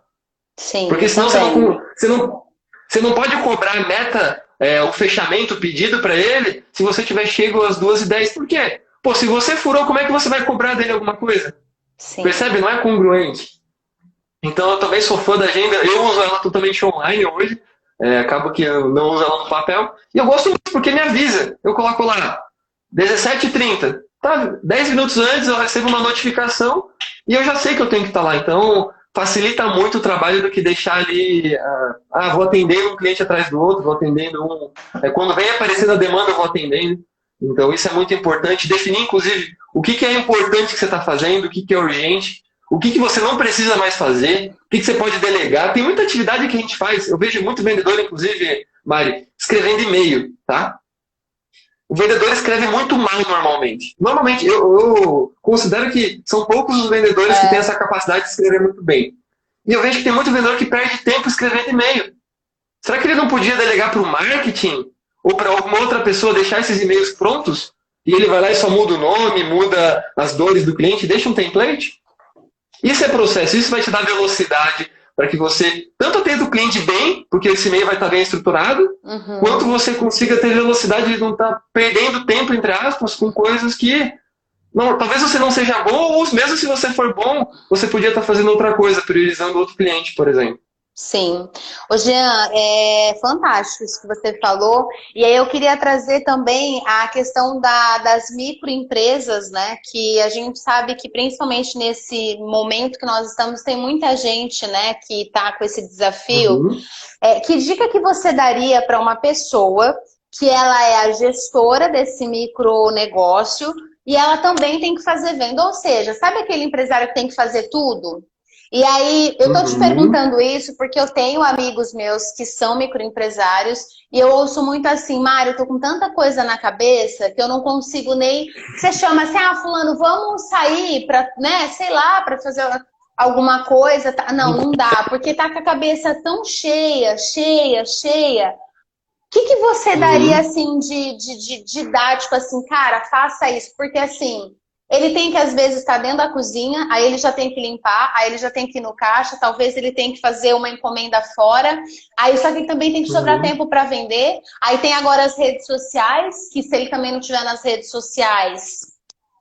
Sim. Porque senão você não, você não, você não pode cobrar meta é, o fechamento pedido para ele se você tiver chego às 2 e 10 Por quê? Pô, se você furou, como é que você vai cobrar dele alguma coisa? Sim. Percebe? Não é congruente. Então eu também sou fã da agenda. Eu uso ela totalmente online hoje. É, acabo que eu não uso ela no papel. E eu gosto muito porque me avisa. Eu coloco lá 17h30. Tá, 10 minutos antes eu recebo uma notificação e eu já sei que eu tenho que estar lá. Então facilita muito o trabalho do que deixar ali, ah, ah, vou atendendo um cliente atrás do outro, vou atendendo um. É, quando vem aparecendo a demanda, eu vou atendendo. Então isso é muito importante. Definir, inclusive, o que, que é importante que você está fazendo, o que, que é urgente, o que, que você não precisa mais fazer, o que, que você pode delegar. Tem muita atividade que a gente faz. Eu vejo muito vendedor, inclusive, Mari, escrevendo e-mail, tá? O vendedor escreve muito mal normalmente. Normalmente, eu, eu considero que são poucos os vendedores é. que têm essa capacidade de escrever muito bem. E eu vejo que tem muito vendedor que perde tempo escrevendo e-mail. Será que ele não podia delegar para o marketing ou para alguma outra pessoa deixar esses e-mails prontos? e ele vai lá e só muda o nome, muda as dores do cliente, deixa um template. Isso é processo, isso vai te dar velocidade para que você tanto atenda o cliente bem, porque esse e-mail vai estar bem estruturado, uhum. quanto você consiga ter velocidade de não estar tá perdendo tempo, entre aspas, com coisas que não, talvez você não seja bom, ou mesmo se você for bom, você podia estar fazendo outra coisa, priorizando outro cliente, por exemplo. Sim. Ô Jean, é fantástico isso que você falou. E aí eu queria trazer também a questão da, das microempresas, né? Que a gente sabe que principalmente nesse momento que nós estamos, tem muita gente, né, que está com esse desafio. Uhum. É, que dica que você daria para uma pessoa que ela é a gestora desse micronegócio e ela também tem que fazer venda? Ou seja, sabe aquele empresário que tem que fazer tudo? E aí, eu tô te uhum. perguntando isso porque eu tenho amigos meus que são microempresários e eu ouço muito assim, Mário, eu tô com tanta coisa na cabeça que eu não consigo nem. Você chama assim, ah, Fulano, vamos sair pra, né, sei lá, para fazer alguma coisa. Não, não dá, porque tá com a cabeça tão cheia, cheia, cheia. O que, que você daria, uhum. assim, de, de, de didático, assim, cara, faça isso? Porque, assim, ele tem que, às vezes, estar dentro da cozinha, aí ele já tem que limpar, aí ele já tem que ir no caixa, talvez ele tenha que fazer uma encomenda fora, aí só que ele também tem que sobrar uhum. tempo para vender. Aí tem agora as redes sociais, que se ele também não tiver nas redes sociais,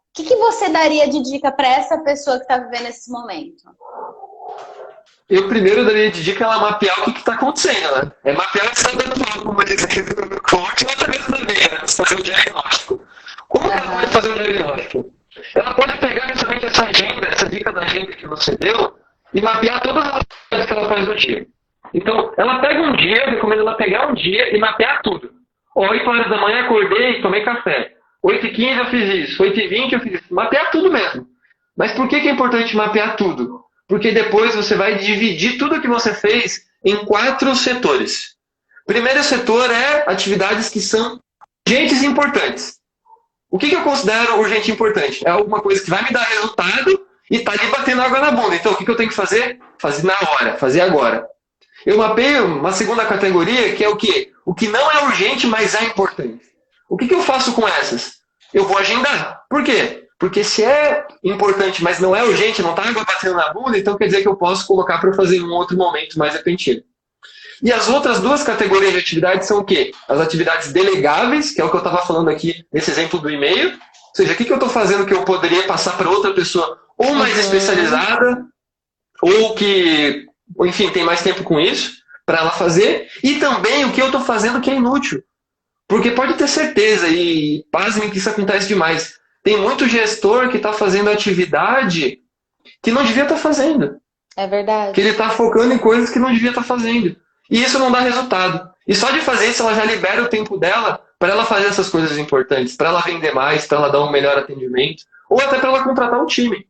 o que, que você daria de dica para essa pessoa que está vivendo esse momento? Eu primeiro daria de dica ela mapear o que está acontecendo, né? É mapear essa dando como diz aqui no coach, mas também também, né? Fazer o diagnóstico. Como uhum. ela vai fazer o diagnóstico? Ela pode pegar justamente essa agenda, essa dica da agenda que você deu, e mapear todas as coisas que ela faz no dia. Então, ela pega um dia, eu recomendo ela pegar um dia e mapear tudo. 8 horas da manhã acordei e tomei café. 8 e 15 eu fiz isso. 8 e 20 eu fiz isso. Mapear tudo mesmo. Mas por que, que é importante mapear tudo? Porque depois você vai dividir tudo que você fez em quatro setores. Primeiro setor é atividades que são urgentes e importantes. O que, que eu considero urgente e importante? É alguma coisa que vai me dar resultado e está ali batendo água na bunda. Então, o que, que eu tenho que fazer? Fazer na hora, fazer agora. Eu mapeio uma segunda categoria, que é o quê? O que não é urgente, mas é importante. O que, que eu faço com essas? Eu vou agendar. Por quê? Porque se é importante, mas não é urgente, não está água batendo na bunda, então quer dizer que eu posso colocar para fazer em um outro momento mais repentino. E as outras duas categorias de atividades são o quê? As atividades delegáveis, que é o que eu estava falando aqui nesse exemplo do e-mail. Ou seja, o que, que eu estou fazendo que eu poderia passar para outra pessoa ou mais uhum. especializada, ou que, enfim, tem mais tempo com isso, para ela fazer. E também o que eu estou fazendo que é inútil. Porque pode ter certeza, e pasmem que isso acontece demais. Tem muito gestor que está fazendo atividade que não devia estar tá fazendo. É verdade. Que ele está focando em coisas que não devia estar tá fazendo. E isso não dá resultado. E só de fazer isso, ela já libera o tempo dela para ela fazer essas coisas importantes, para ela vender mais, para ela dar um melhor atendimento, ou até para ela contratar um time.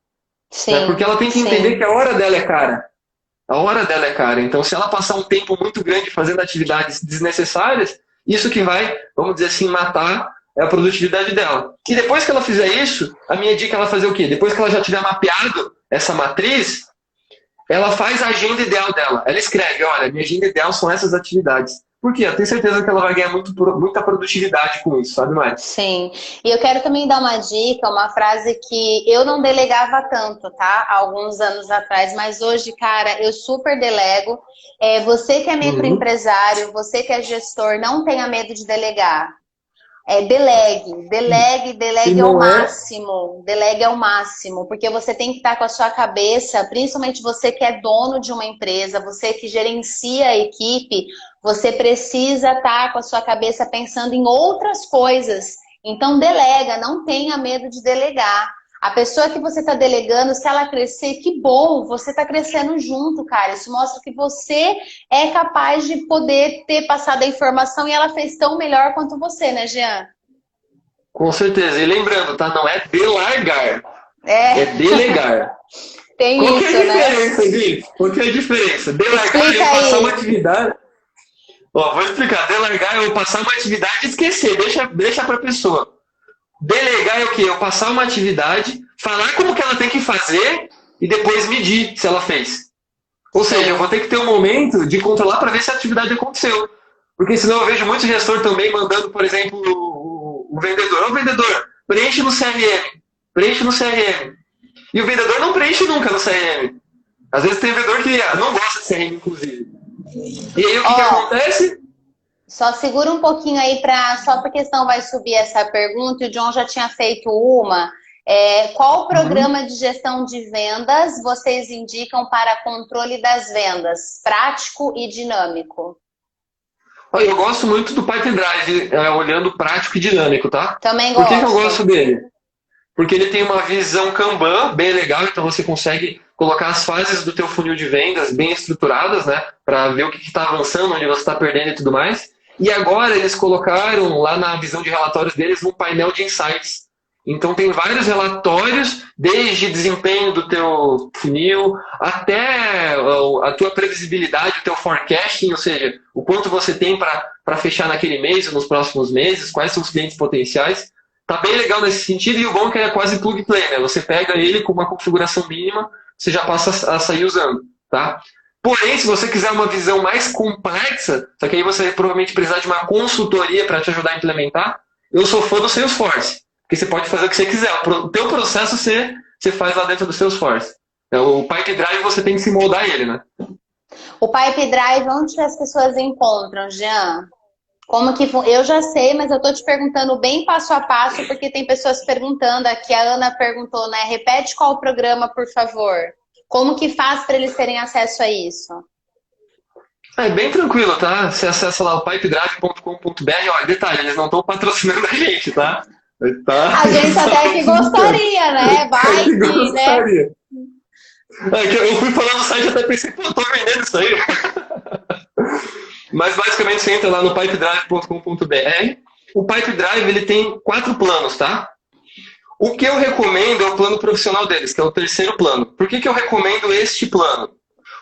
Sim, né? Porque ela tem que entender sim. que a hora dela é cara. A hora dela é cara. Então, se ela passar um tempo muito grande fazendo atividades desnecessárias, isso que vai, vamos dizer assim, matar a produtividade dela. E depois que ela fizer isso, a minha dica é ela fazer o quê? Depois que ela já tiver mapeado essa matriz, ela faz a agenda ideal dela. Ela escreve, olha, minha agenda ideal são essas atividades. Por quê? Eu tenho certeza que ela vai ganhar muito, muita produtividade com isso, sabe mais? Sim. E eu quero também dar uma dica, uma frase que eu não delegava tanto, tá? Alguns anos atrás, mas hoje, cara, eu super delego. É, você que é microempresário, uhum. você que é gestor, não tenha medo de delegar. É, delegue, delegue, delegue ao é... máximo, delegue ao máximo, porque você tem que estar com a sua cabeça, principalmente você que é dono de uma empresa, você que gerencia a equipe, você precisa estar com a sua cabeça pensando em outras coisas. Então delega, não tenha medo de delegar. A pessoa que você está delegando, se ela crescer, que bom, você está crescendo junto, cara. Isso mostra que você é capaz de poder ter passado a informação e ela fez tão melhor quanto você, né, Jean? Com certeza. E lembrando, tá? Não é delargar. É, é delegar. Tem Qual isso, é a né? diferença, né? Gui? Qual é a diferença? Delargar é passar uma atividade. Ó, vou explicar. Delargar é eu passar uma atividade e esquecer. Deixa, deixa pra pessoa. Delegar é o quê? Eu passar uma atividade, falar como que ela tem que fazer e depois medir se ela fez. Ou seja, eu vou ter que ter um momento de controlar para ver se a atividade aconteceu. Porque senão eu vejo muito gestor também mandando, por exemplo, o, vendedor. Ô vendedor, preenche no CRM, preenche no CRM. E o vendedor não preenche nunca no CRM. Às vezes tem vendedor que não gosta de CRM, inclusive. E aí o que, oh, que acontece? Só segura um pouquinho aí para só porque senão vai subir essa pergunta. O John já tinha feito uma. É, qual uhum. programa uhum. de gestão de vendas vocês indicam para controle das vendas, prático e dinâmico? Eu gosto muito do Pipe Drive, é, olhando prático e dinâmico, tá? Também gosto. Por que, que eu gosto dele? Porque ele tem uma visão Kanban bem legal, então você consegue colocar as fases do teu funil de vendas bem estruturadas, né? Para ver o que está avançando, onde você está perdendo e tudo mais. E agora eles colocaram lá na visão de relatórios deles um painel de insights. Então tem vários relatórios, desde desempenho do teu funil até a tua previsibilidade, o teu forecasting, ou seja, o quanto você tem para fechar naquele mês ou nos próximos meses, quais são os clientes potenciais. Tá bem legal nesse sentido, e o bom é que é quase plug play, né? Você pega ele com uma configuração mínima, você já passa a sair usando, tá? Porém, se você quiser uma visão mais complexa, só que aí você provavelmente precisar de uma consultoria para te ajudar a implementar, eu sou fã do Salesforce. Porque você pode fazer o que você quiser. O teu processo você, você faz lá dentro do Salesforce. É, o Pipe Drive você tem que se moldar ele, né? O Pipe Drive, onde as pessoas encontram, Jean? Como que eu já sei, mas eu tô te perguntando bem passo a passo, porque tem pessoas perguntando aqui. A Ana perguntou, né? Repete qual o programa, por favor. Como que faz para eles terem acesso a isso? É bem tranquilo, tá? Você acessa lá o pipedrive.com.br. Olha, detalhe, eles não estão patrocinando a gente, tá? Tá. A gente até que gostaria, né? Vai que, né? gostaria. né? É, que eu fui falando no site até pensei, pô, tô vendendo isso aí. Mas basicamente você entra lá no pipedrive.com.br. O Pipe Drive ele tem quatro planos, tá? O que eu recomendo é o plano profissional deles, que é o terceiro plano. Por que, que eu recomendo este plano?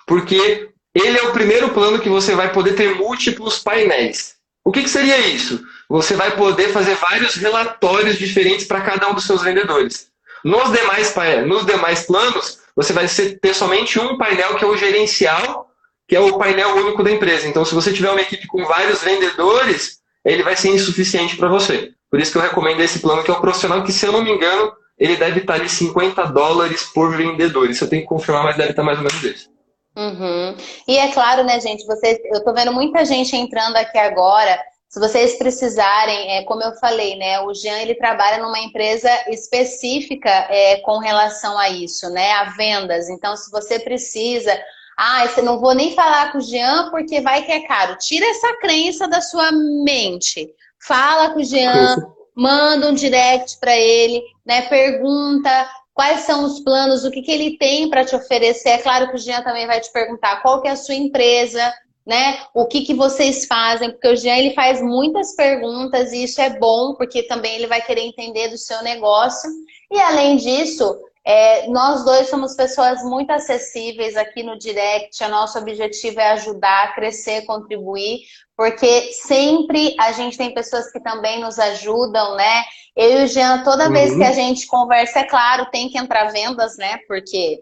Porque ele é o primeiro plano que você vai poder ter múltiplos painéis. O que, que seria isso? você vai poder fazer vários relatórios diferentes para cada um dos seus vendedores. Nos demais, nos demais planos, você vai ter somente um painel que é o gerencial, que é o painel único da empresa. Então, se você tiver uma equipe com vários vendedores, ele vai ser insuficiente para você. Por isso que eu recomendo esse plano, que é o profissional, que se eu não me engano, ele deve estar ali 50 dólares por vendedor. Isso eu tenho que confirmar, mas deve estar mais ou menos isso. Uhum. E é claro, né, gente, vocês, eu estou vendo muita gente entrando aqui agora se vocês precisarem, é, como eu falei, né, o Jean ele trabalha numa empresa específica é, com relação a isso, né, a vendas. Então, se você precisa, ah, eu não vou nem falar com o Jean porque vai que é caro. Tira essa crença da sua mente. Fala com o Jean, manda um direct para ele, né, pergunta quais são os planos, o que, que ele tem para te oferecer. É claro que o Jean também vai te perguntar qual que é a sua empresa, né? O que, que vocês fazem? Porque o Jean ele faz muitas perguntas e isso é bom, porque também ele vai querer entender do seu negócio. E além disso, é, nós dois somos pessoas muito acessíveis aqui no direct. O nosso objetivo é ajudar, crescer, contribuir, porque sempre a gente tem pessoas que também nos ajudam, né? Eu e o Jean, toda vez uhum. que a gente conversa, é claro, tem que entrar vendas, né? Porque.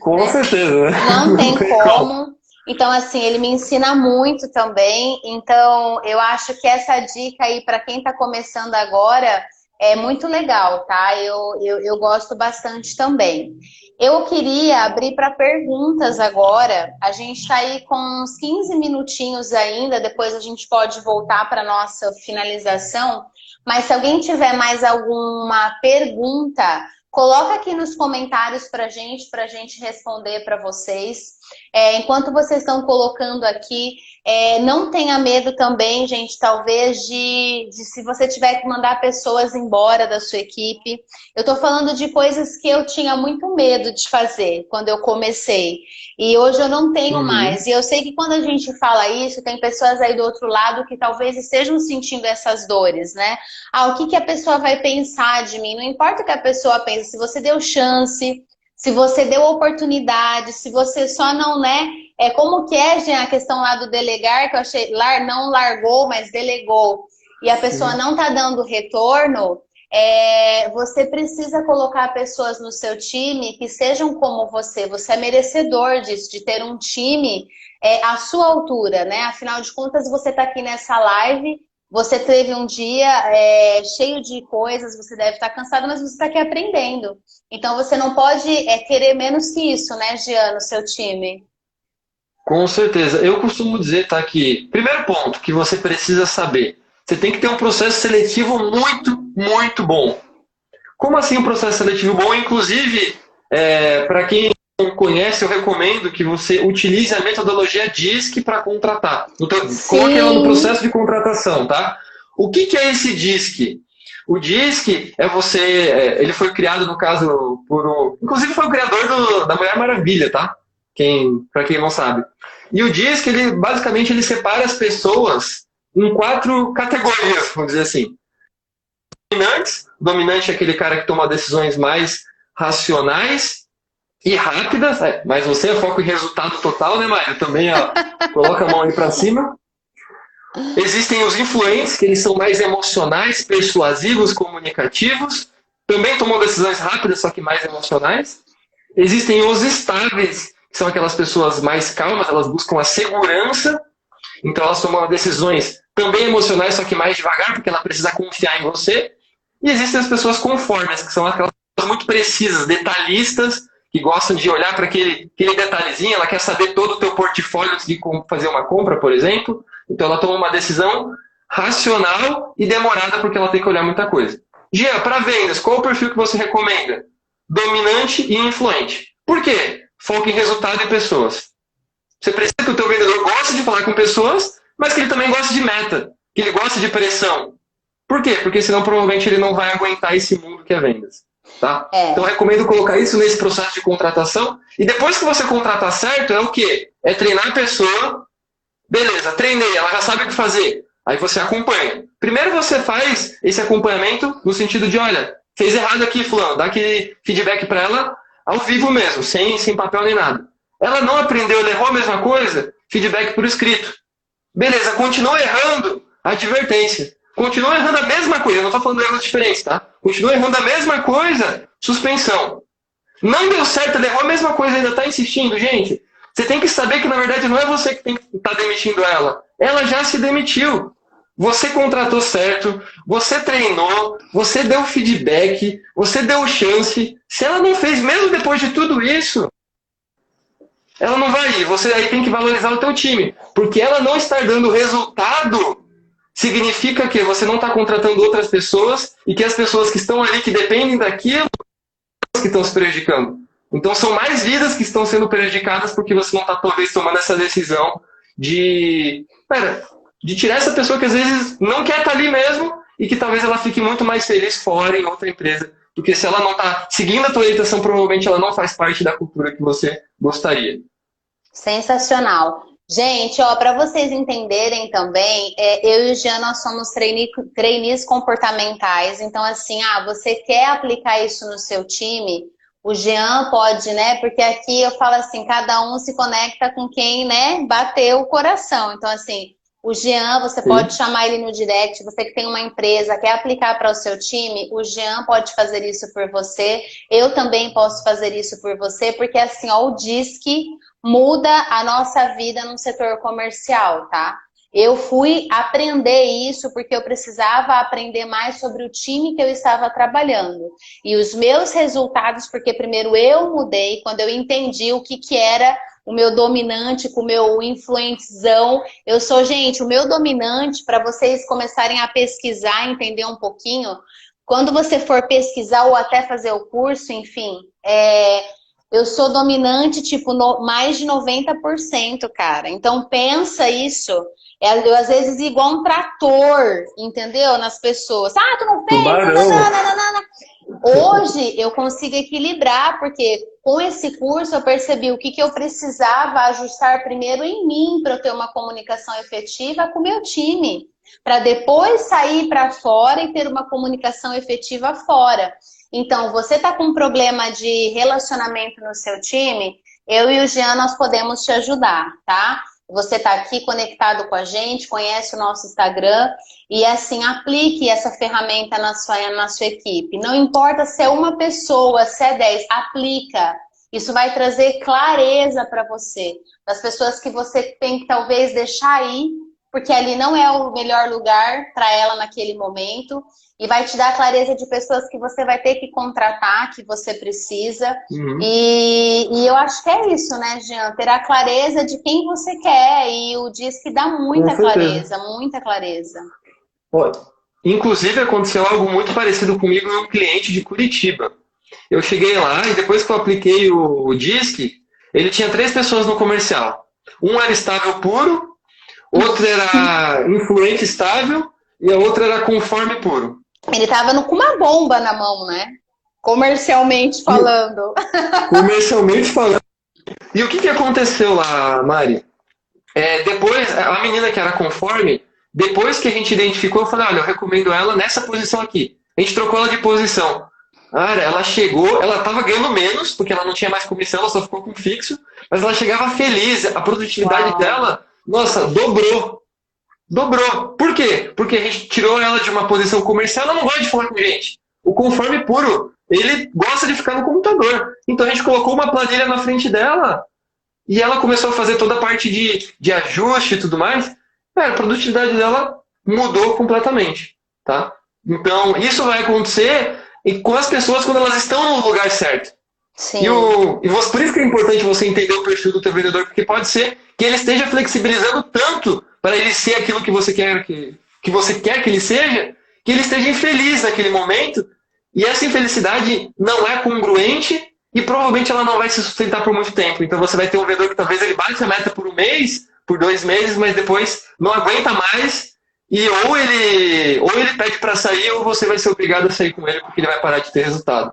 Com certeza, né? Não tem como. Então, assim, ele me ensina muito também. Então, eu acho que essa dica aí para quem está começando agora é muito legal, tá? Eu, eu, eu gosto bastante também. Eu queria abrir para perguntas agora. A gente está aí com uns 15 minutinhos ainda, depois a gente pode voltar para nossa finalização. Mas se alguém tiver mais alguma pergunta, coloca aqui nos comentários para gente, para gente responder para vocês. É, enquanto vocês estão colocando aqui, é, não tenha medo também, gente, talvez de, de, se você tiver que mandar pessoas embora da sua equipe. Eu estou falando de coisas que eu tinha muito medo de fazer quando eu comecei. E hoje eu não tenho uhum. mais. E eu sei que quando a gente fala isso, tem pessoas aí do outro lado que talvez estejam sentindo essas dores, né? Ah, o que, que a pessoa vai pensar de mim? Não importa o que a pessoa pense, se você deu chance, se você deu oportunidade, se você só não, né? É como que é, Jean, a questão lá do delegar, que eu achei, lar, não largou, mas delegou, e a pessoa Sim. não tá dando retorno, é, você precisa colocar pessoas no seu time que sejam como você. Você é merecedor disso, de ter um time é, à sua altura, né? Afinal de contas, você está aqui nessa live você teve um dia é, cheio de coisas, você deve estar cansado, mas você está aqui aprendendo. Então você não pode é, querer menos que isso, né, Gian, no seu time. Com certeza. Eu costumo dizer, tá, que primeiro ponto que você precisa saber, você tem que ter um processo seletivo muito, muito bom. Como assim um processo seletivo bom? Inclusive, é, para quem conhece, eu recomendo que você utilize a metodologia DISC para contratar. Então, coloque ela no processo de contratação, tá? O que, que é esse DISC? O DISC é você. É, ele foi criado, no caso, por um. Inclusive foi o criador do, da Mulher Maravilha, tá? Quem, para quem não sabe. E o DISC, ele basicamente ele separa as pessoas em quatro categorias, vamos dizer assim. Dominantes. Dominante é aquele cara que toma decisões mais racionais e rápidas. Mas você é foco em resultado total, né, Maia? Também ó, coloca a mão aí para cima. Existem os influentes, que eles são mais emocionais, persuasivos, comunicativos. Também tomam decisões rápidas, só que mais emocionais. Existem os estáveis, que são aquelas pessoas mais calmas, elas buscam a segurança. Então elas tomam decisões também emocionais, só que mais devagar, porque ela precisa confiar em você. E existem as pessoas conformes, que são aquelas pessoas muito precisas, detalhistas, que gostam de olhar para aquele, aquele detalhezinho, ela quer saber todo o teu portfólio antes de fazer uma compra, por exemplo. Então ela toma uma decisão racional e demorada porque ela tem que olhar muita coisa. Gia, para vendas, qual o perfil que você recomenda? Dominante e influente. Por quê? Foco em resultado e pessoas. Você precisa que o teu vendedor goste de falar com pessoas, mas que ele também goste de meta, que ele goste de pressão. Por quê? Porque senão provavelmente ele não vai aguentar esse mundo que é vendas. Tá? É. Então recomendo colocar isso nesse processo de contratação. E depois que você contratar certo, é o quê? É treinar a pessoa Beleza, treinei, ela já sabe o que fazer. Aí você acompanha. Primeiro você faz esse acompanhamento no sentido de, olha, fez errado aqui, fulano, dá aquele feedback para ela ao vivo mesmo, sem, sem papel nem nada. Ela não aprendeu, ela errou a mesma coisa, feedback por escrito. Beleza, continua errando, advertência. Continua errando a mesma coisa, não estou falando erros diferentes, tá? Continua errando a mesma coisa, suspensão. Não deu certo, ela errou a mesma coisa, ainda está insistindo, gente. Você tem que saber que, na verdade, não é você que tem que estar tá demitindo ela. Ela já se demitiu. Você contratou certo, você treinou, você deu feedback, você deu chance. Se ela não fez, mesmo depois de tudo isso, ela não vai ir. Você aí tem que valorizar o teu time. Porque ela não estar dando resultado significa que você não está contratando outras pessoas e que as pessoas que estão ali, que dependem daquilo, que estão se prejudicando. Então são mais vidas que estão sendo prejudicadas porque você não está talvez tomando essa decisão de, pera, de tirar essa pessoa que às vezes não quer estar tá ali mesmo e que talvez ela fique muito mais feliz fora em outra empresa. Porque se ela não está seguindo a tua orientação, provavelmente ela não faz parte da cultura que você gostaria. Sensacional. Gente, ó, para vocês entenderem também, é, eu e o Jean, nós somos trainees comportamentais. Então, assim, ah, você quer aplicar isso no seu time? O Jean pode, né? Porque aqui eu falo assim, cada um se conecta com quem, né, bateu o coração. Então, assim, o Jean, você Sim. pode chamar ele no direct, você que tem uma empresa, quer aplicar para o seu time, o Jean pode fazer isso por você. Eu também posso fazer isso por você, porque assim, ó, o DISC muda a nossa vida no setor comercial, tá? Eu fui aprender isso porque eu precisava aprender mais sobre o time que eu estava trabalhando. E os meus resultados, porque primeiro eu mudei, quando eu entendi o que, que era o meu dominante com o meu influentizão. Eu sou, gente, o meu dominante, para vocês começarem a pesquisar, entender um pouquinho, quando você for pesquisar ou até fazer o curso, enfim, é, eu sou dominante, tipo, no, mais de 90%, cara. Então, pensa isso é, eu, às vezes, igual um trator, entendeu? Nas pessoas. Ah, tu não fez? Hoje eu consigo equilibrar, porque com esse curso eu percebi o que, que eu precisava ajustar primeiro em mim para eu ter uma comunicação efetiva com o meu time. Para depois sair para fora e ter uma comunicação efetiva fora. Então, você está com um problema de relacionamento no seu time, eu e o Jean nós podemos te ajudar, tá? Você está aqui conectado com a gente, conhece o nosso Instagram e assim aplique essa ferramenta na sua, na sua equipe. Não importa se é uma pessoa, se é 10, aplica. Isso vai trazer clareza para você. Das pessoas que você tem que talvez deixar aí, porque ali não é o melhor lugar para ela naquele momento e vai te dar clareza de pessoas que você vai ter que contratar, que você precisa. Uhum. E, e, eu acho que é isso, né, Jean? Ter a clareza de quem você quer. E o que dá muita clareza, muita clareza. Inclusive, aconteceu algo muito parecido comigo em um cliente de Curitiba. Eu cheguei lá e depois que eu apliquei o, o DISC, ele tinha três pessoas no comercial. Um era estável puro, outro era influente estável e a outra era conforme puro. Ele tava no, com uma bomba na mão, né? Comercialmente falando. Comercialmente falando. E o que, que aconteceu lá, Mari? É, depois, a menina que era conforme, depois que a gente identificou, eu falei, olha, eu recomendo ela nessa posição aqui. A gente trocou ela de posição. Cara, ela chegou, ela estava ganhando menos, porque ela não tinha mais comissão, ela só ficou com fixo, mas ela chegava feliz, a produtividade Uau. dela, nossa, dobrou. Dobrou. Por quê? Porque a gente tirou ela de uma posição comercial, ela não gosta de falar com gente. O conforme puro, ele gosta de ficar no computador. Então a gente colocou uma planilha na frente dela e ela começou a fazer toda a parte de, de ajuste e tudo mais. Cara, a produtividade dela mudou completamente, tá? Então, isso vai acontecer com as pessoas quando elas estão no lugar certo. Sim. E, o, e você, por isso que é importante você entender o perfil do teu vendedor, porque pode ser que ele esteja flexibilizando tanto para ele ser aquilo que você quer que, que você quer que ele seja, que ele esteja infeliz naquele momento. E essa infelicidade não é congruente e provavelmente ela não vai se sustentar por muito tempo. Então você vai ter um vendedor que talvez ele bate a meta por um mês, por dois meses, mas depois não aguenta mais e ou ele ou ele pede para sair ou você vai ser obrigado a sair com ele porque ele vai parar de ter resultado.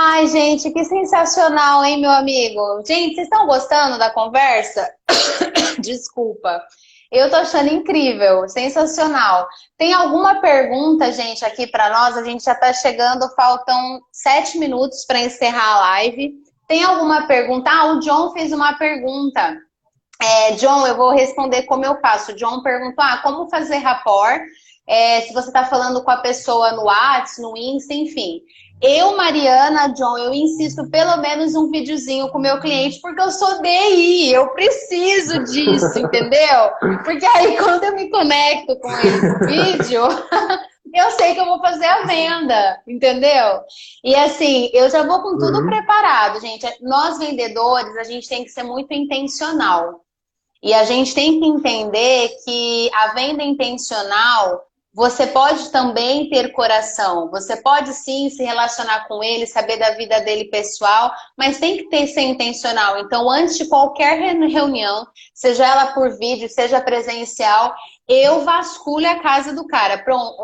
Ai, gente, que sensacional, hein, meu amigo? Gente, vocês estão gostando da conversa? Desculpa. Eu tô achando incrível, sensacional. Tem alguma pergunta, gente, aqui para nós? A gente já tá chegando, faltam sete minutos para encerrar a live. Tem alguma pergunta? Ah, o John fez uma pergunta. É, John, eu vou responder como eu faço. John perguntou: ah, como fazer rapport? É, se você está falando com a pessoa no WhatsApp, no Insta, enfim. Eu, Mariana, John, eu insisto pelo menos um videozinho com o meu cliente, porque eu sou DI, eu preciso disso, entendeu? Porque aí quando eu me conecto com esse vídeo, eu sei que eu vou fazer a venda, entendeu? E assim, eu já vou com tudo uhum. preparado, gente. Nós vendedores, a gente tem que ser muito intencional. E a gente tem que entender que a venda intencional você pode também ter coração, você pode sim se relacionar com ele, saber da vida dele pessoal, mas tem que ter ser intencional. Então, antes de qualquer reunião, seja ela por vídeo, seja presencial, eu vasculho a casa do cara. Pronto,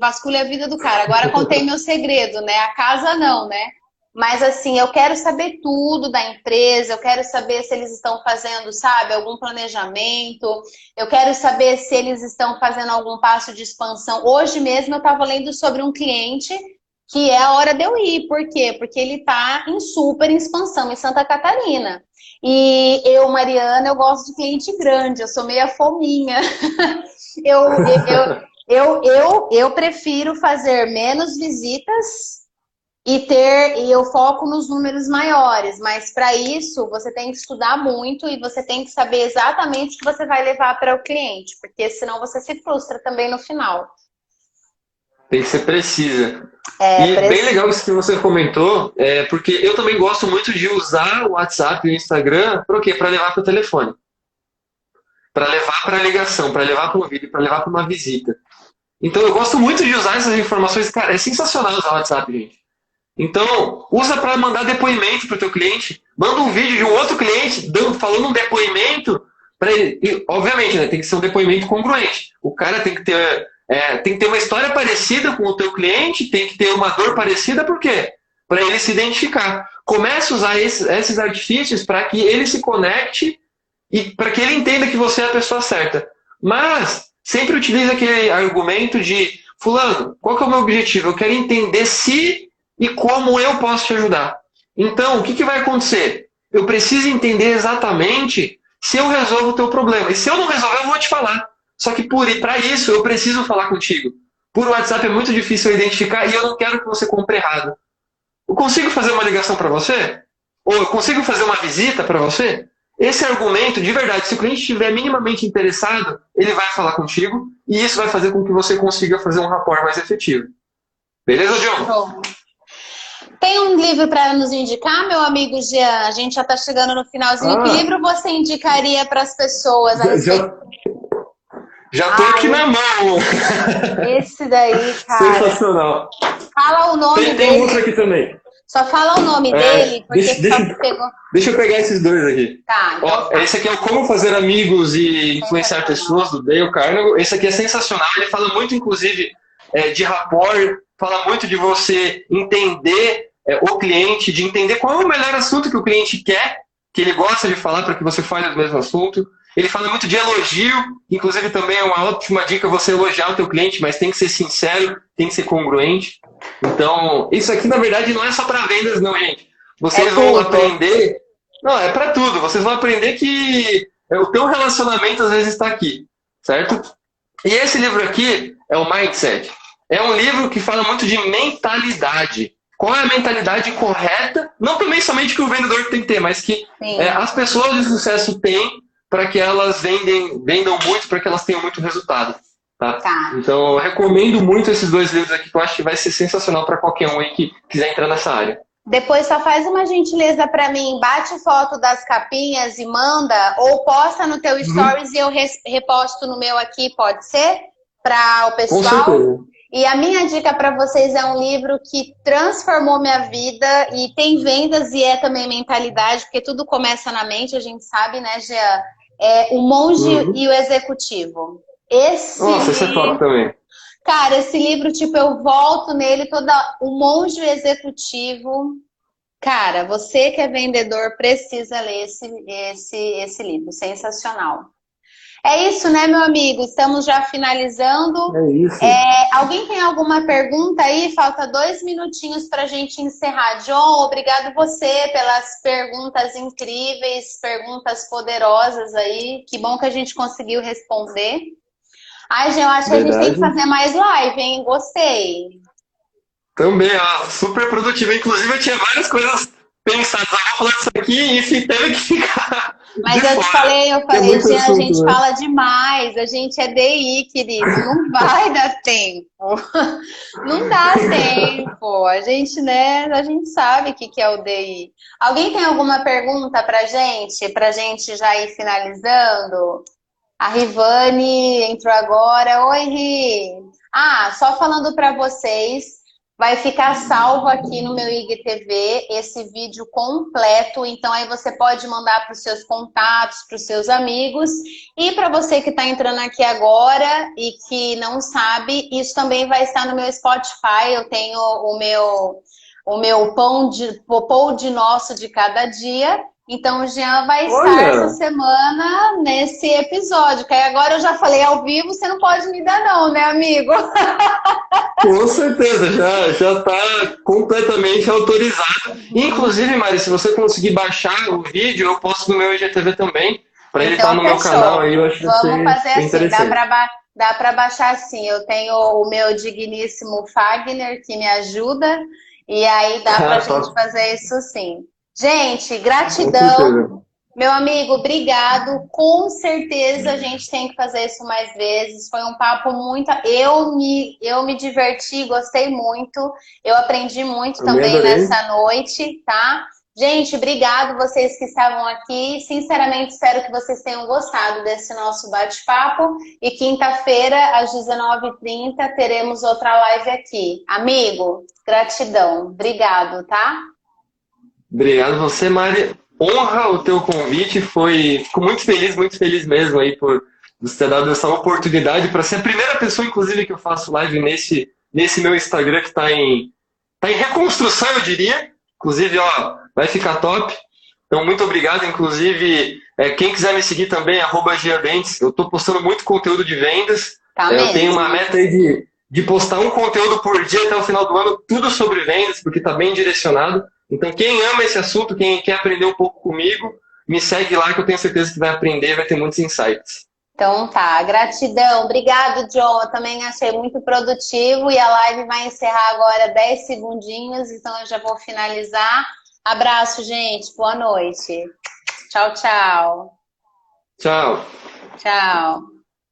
vasculho a vida do cara. Agora contei meu segredo, né? A casa não, né? Mas assim, eu quero saber tudo da empresa, eu quero saber se eles estão fazendo, sabe, algum planejamento, eu quero saber se eles estão fazendo algum passo de expansão. Hoje mesmo eu estava lendo sobre um cliente que é a hora de eu ir. Por quê? Porque ele está em super expansão em Santa Catarina. E eu, Mariana, eu gosto de cliente grande, eu sou meia fominha. eu, eu, eu, eu, eu prefiro fazer menos visitas e ter e eu foco nos números maiores, mas para isso você tem que estudar muito e você tem que saber exatamente o que você vai levar para o cliente, porque senão você se frustra também no final. Tem que ser precisa. É, e bem legal isso que você comentou, é, porque eu também gosto muito de usar o WhatsApp e o Instagram para o quê? Para levar para o telefone. Para levar para a ligação, para levar para um vídeo, para levar para uma visita. Então eu gosto muito de usar essas informações. Cara, é sensacional usar o WhatsApp, gente. Então, usa para mandar depoimento para o teu cliente. Manda um vídeo de um outro cliente dando, falando um depoimento para ele. E, obviamente, né, tem que ser um depoimento congruente. O cara tem que ter, é, tem que ter uma história parecida com o teu cliente, tem que ter uma dor parecida, por quê? Para ele se identificar. Comece a usar esses, esses artifícios para que ele se conecte e para que ele entenda que você é a pessoa certa. Mas sempre utilize aquele argumento de fulano, qual é o meu objetivo? Eu quero entender se e como eu posso te ajudar. Então, o que, que vai acontecer? Eu preciso entender exatamente se eu resolvo o teu problema. E se eu não resolver, eu vou te falar. Só que para isso, eu preciso falar contigo. Por WhatsApp é muito difícil eu identificar e eu não quero que você compre errado. Eu consigo fazer uma ligação para você? Ou eu consigo fazer uma visita para você? esse argumento, de verdade, se o cliente estiver minimamente interessado, ele vai falar contigo e isso vai fazer com que você consiga fazer um rapport mais efetivo. Beleza, John? Tem um livro para nos indicar, meu amigo Jean? A gente já está chegando no finalzinho. Ah. Que livro você indicaria para as pessoas? Já, já, tô aqui na mão. Esse daí, cara. Sensacional. Fala o nome tem, dele. Tem outro aqui também. Só fala o nome é, dele, porque deixa, deixa, pegou... deixa eu pegar esses dois aqui. Tá, então Ó, tá. Esse aqui é o Como Fazer Amigos e Influenciar Pessoas, do Dale Carnegie. Esse aqui é sensacional. Ele fala muito, inclusive, é, de rapport, fala muito de você entender é, o cliente, de entender qual é o melhor assunto que o cliente quer, que ele gosta de falar para que você fale do mesmo assunto. Ele fala muito de elogio, inclusive também é uma ótima dica você elogiar o teu cliente, mas tem que ser sincero, tem que ser congruente. Então, isso aqui na verdade não é só para vendas, não, gente. Vocês é vão aprender. Não, é para tudo. Vocês vão aprender que o teu relacionamento às vezes está aqui, certo? E esse livro aqui é o Mindset. É um livro que fala muito de mentalidade. Qual é a mentalidade correta? Não também somente que o vendedor tem que ter, mas que é, as pessoas de sucesso têm para que elas vendem, vendam muito, para que elas tenham muito resultado. Tá? tá? Então, eu recomendo muito esses dois livros aqui, que eu acho que vai ser sensacional para qualquer um aí que quiser entrar nessa área. Depois só faz uma gentileza para mim, bate foto das capinhas e manda, ou posta no teu uhum. stories uhum. e eu reposto no meu aqui, pode ser? Para o pessoal. Com certeza. E a minha dica para vocês é um livro que transformou minha vida e tem vendas e é também mentalidade, porque tudo começa na mente, a gente sabe, né, Jean? É O Monge uhum. e o Executivo. Esse Nossa, esse é top também. Cara, esse livro, tipo, eu volto nele toda. O Monge Executivo. Cara, você que é vendedor precisa ler esse, esse, esse livro. Sensacional. É isso, né, meu amigo? Estamos já finalizando. É isso. É, alguém tem alguma pergunta aí? Falta dois minutinhos para a gente encerrar. John, obrigado você pelas perguntas incríveis, perguntas poderosas aí. Que bom que a gente conseguiu responder. Ai, gente, eu acho Verdade. que a gente tem que fazer mais live, hein? Gostei. Também, ó, super produtiva. Inclusive, eu tinha várias coisas pensadas. Eu vou falar disso aqui e se teve que ficar. Mas eu te falei, eu falei, é a gente né? fala demais, a gente é DI, querido, não vai dar tempo. Não dá tempo. A gente, né, a gente sabe o que, que é o DI. Alguém tem alguma pergunta pra gente? Pra gente já ir finalizando? A Rivane entrou agora. Oi, Ri. Ah, só falando para vocês, vai ficar salvo aqui no meu IGTV esse vídeo completo. Então aí você pode mandar para os seus contatos, para os seus amigos. E para você que está entrando aqui agora e que não sabe, isso também vai estar no meu Spotify. Eu tenho o meu o meu pão de, pão de nosso de cada dia. Então o Jean vai estar Olha. essa semana nesse episódio. Que agora eu já falei ao vivo, você não pode me dar não, né, amigo? Com certeza, já já está completamente autorizado. Inclusive, Mari, se você conseguir baixar o vídeo, eu posto no meu IGTV também, para ele estar então, tá no meu canal aí, eu acho Vamos fazer assim, dá para dá para baixar assim. Eu tenho o meu digníssimo Fagner que me ajuda e aí dá para a gente fazer isso sim. Gente, gratidão. Meu amigo, obrigado. Com certeza a gente tem que fazer isso mais vezes. Foi um papo muito. Eu me, eu me diverti, gostei muito. Eu aprendi muito eu também nessa noite, tá? Gente, obrigado vocês que estavam aqui. Sinceramente, espero que vocês tenham gostado desse nosso bate-papo. E quinta-feira, às 19h30, teremos outra live aqui. Amigo, gratidão. Obrigado, tá? Obrigado você, Mari. Honra o teu convite. Foi, fico muito feliz, muito feliz mesmo aí por você ter dado essa oportunidade para ser a primeira pessoa, inclusive, que eu faço live nesse, nesse meu Instagram que está em, tá em reconstrução, eu diria. Inclusive, ó, vai ficar top. Então, muito obrigado. Inclusive, é, quem quiser me seguir também, arroba Giabentes. Eu estou postando muito conteúdo de vendas. Tá é, eu tenho uma meta aí de, de postar um conteúdo por dia até o final do ano, tudo sobre vendas, porque está bem direcionado. Então, quem ama esse assunto, quem quer aprender um pouco comigo, me segue lá que eu tenho certeza que vai aprender, vai ter muitos insights. Então tá, gratidão. Obrigado, John. Eu também achei muito produtivo e a live vai encerrar agora 10 segundinhos, então eu já vou finalizar. Abraço, gente. Boa noite. Tchau, tchau. Tchau. Tchau.